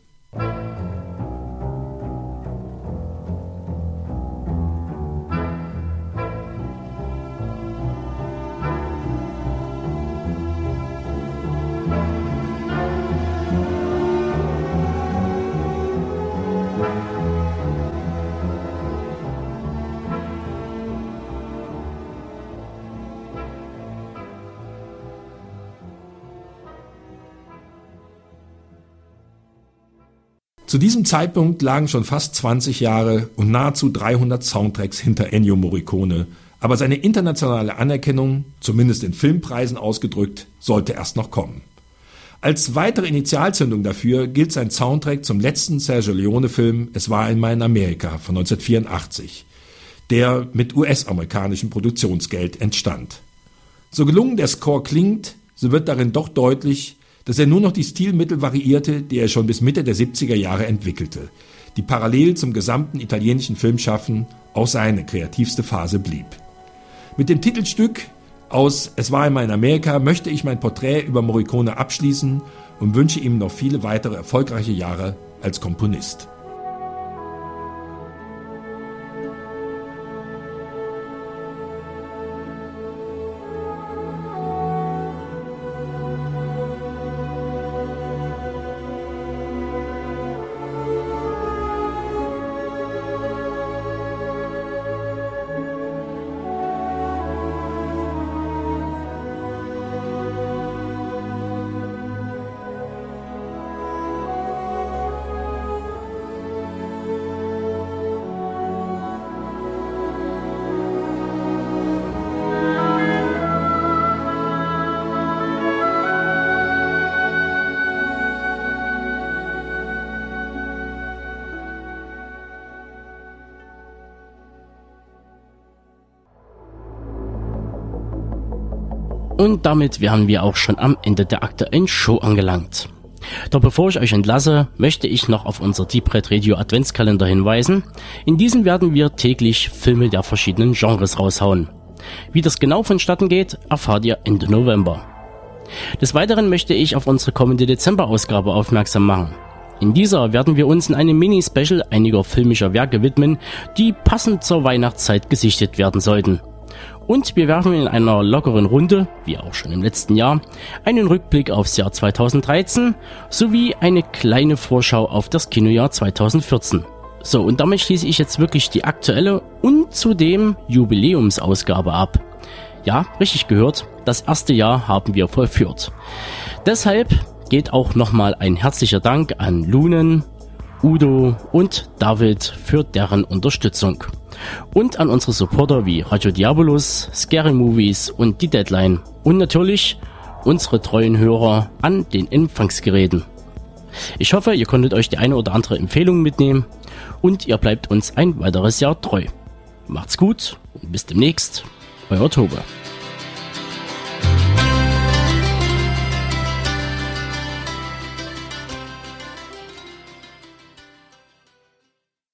Speaker 3: Zu diesem Zeitpunkt lagen schon fast 20 Jahre und nahezu 300 Soundtracks hinter Ennio Morricone, aber seine internationale Anerkennung, zumindest in Filmpreisen ausgedrückt, sollte erst noch kommen. Als weitere Initialzündung dafür gilt sein Soundtrack zum letzten Sergio Leone-Film Es war einmal in Amerika von 1984, der mit US-amerikanischem Produktionsgeld entstand. So gelungen der Score klingt, so wird darin doch deutlich, dass er nur noch die Stilmittel variierte, die er schon bis Mitte der 70er Jahre entwickelte, die parallel zum gesamten italienischen Filmschaffen auch seine kreativste Phase blieb. Mit dem Titelstück aus Es war einmal in Amerika möchte ich mein Porträt über Morricone abschließen und wünsche ihm noch viele weitere erfolgreiche Jahre als Komponist.
Speaker 1: Und damit wären wir auch schon am Ende der aktuellen Show angelangt. Doch bevor ich euch entlasse, möchte ich noch auf unser Deep Red Radio Adventskalender hinweisen. In diesem werden wir täglich Filme der verschiedenen Genres raushauen. Wie das genau vonstatten geht, erfahrt ihr Ende November. Des Weiteren möchte ich auf unsere kommende Dezember-Ausgabe aufmerksam machen. In dieser werden wir uns in einem Mini-Special einiger filmischer Werke widmen, die passend zur Weihnachtszeit gesichtet werden sollten. Und wir werfen in einer lockeren Runde, wie auch schon im letzten Jahr, einen Rückblick aufs Jahr 2013 sowie eine kleine Vorschau auf das Kinojahr 2014. So, und damit schließe ich jetzt wirklich die aktuelle und zudem Jubiläumsausgabe ab. Ja, richtig gehört, das erste Jahr haben wir vollführt. Deshalb geht auch nochmal ein herzlicher Dank an Lunen, Udo und David für deren Unterstützung. Und an unsere Supporter wie Radio Diabolus, Scary Movies und die Deadline. Und natürlich unsere treuen Hörer an den Empfangsgeräten. Ich hoffe, ihr konntet euch die eine oder andere Empfehlung mitnehmen und ihr bleibt uns ein weiteres Jahr treu. Macht's gut und bis demnächst, euer Tobe.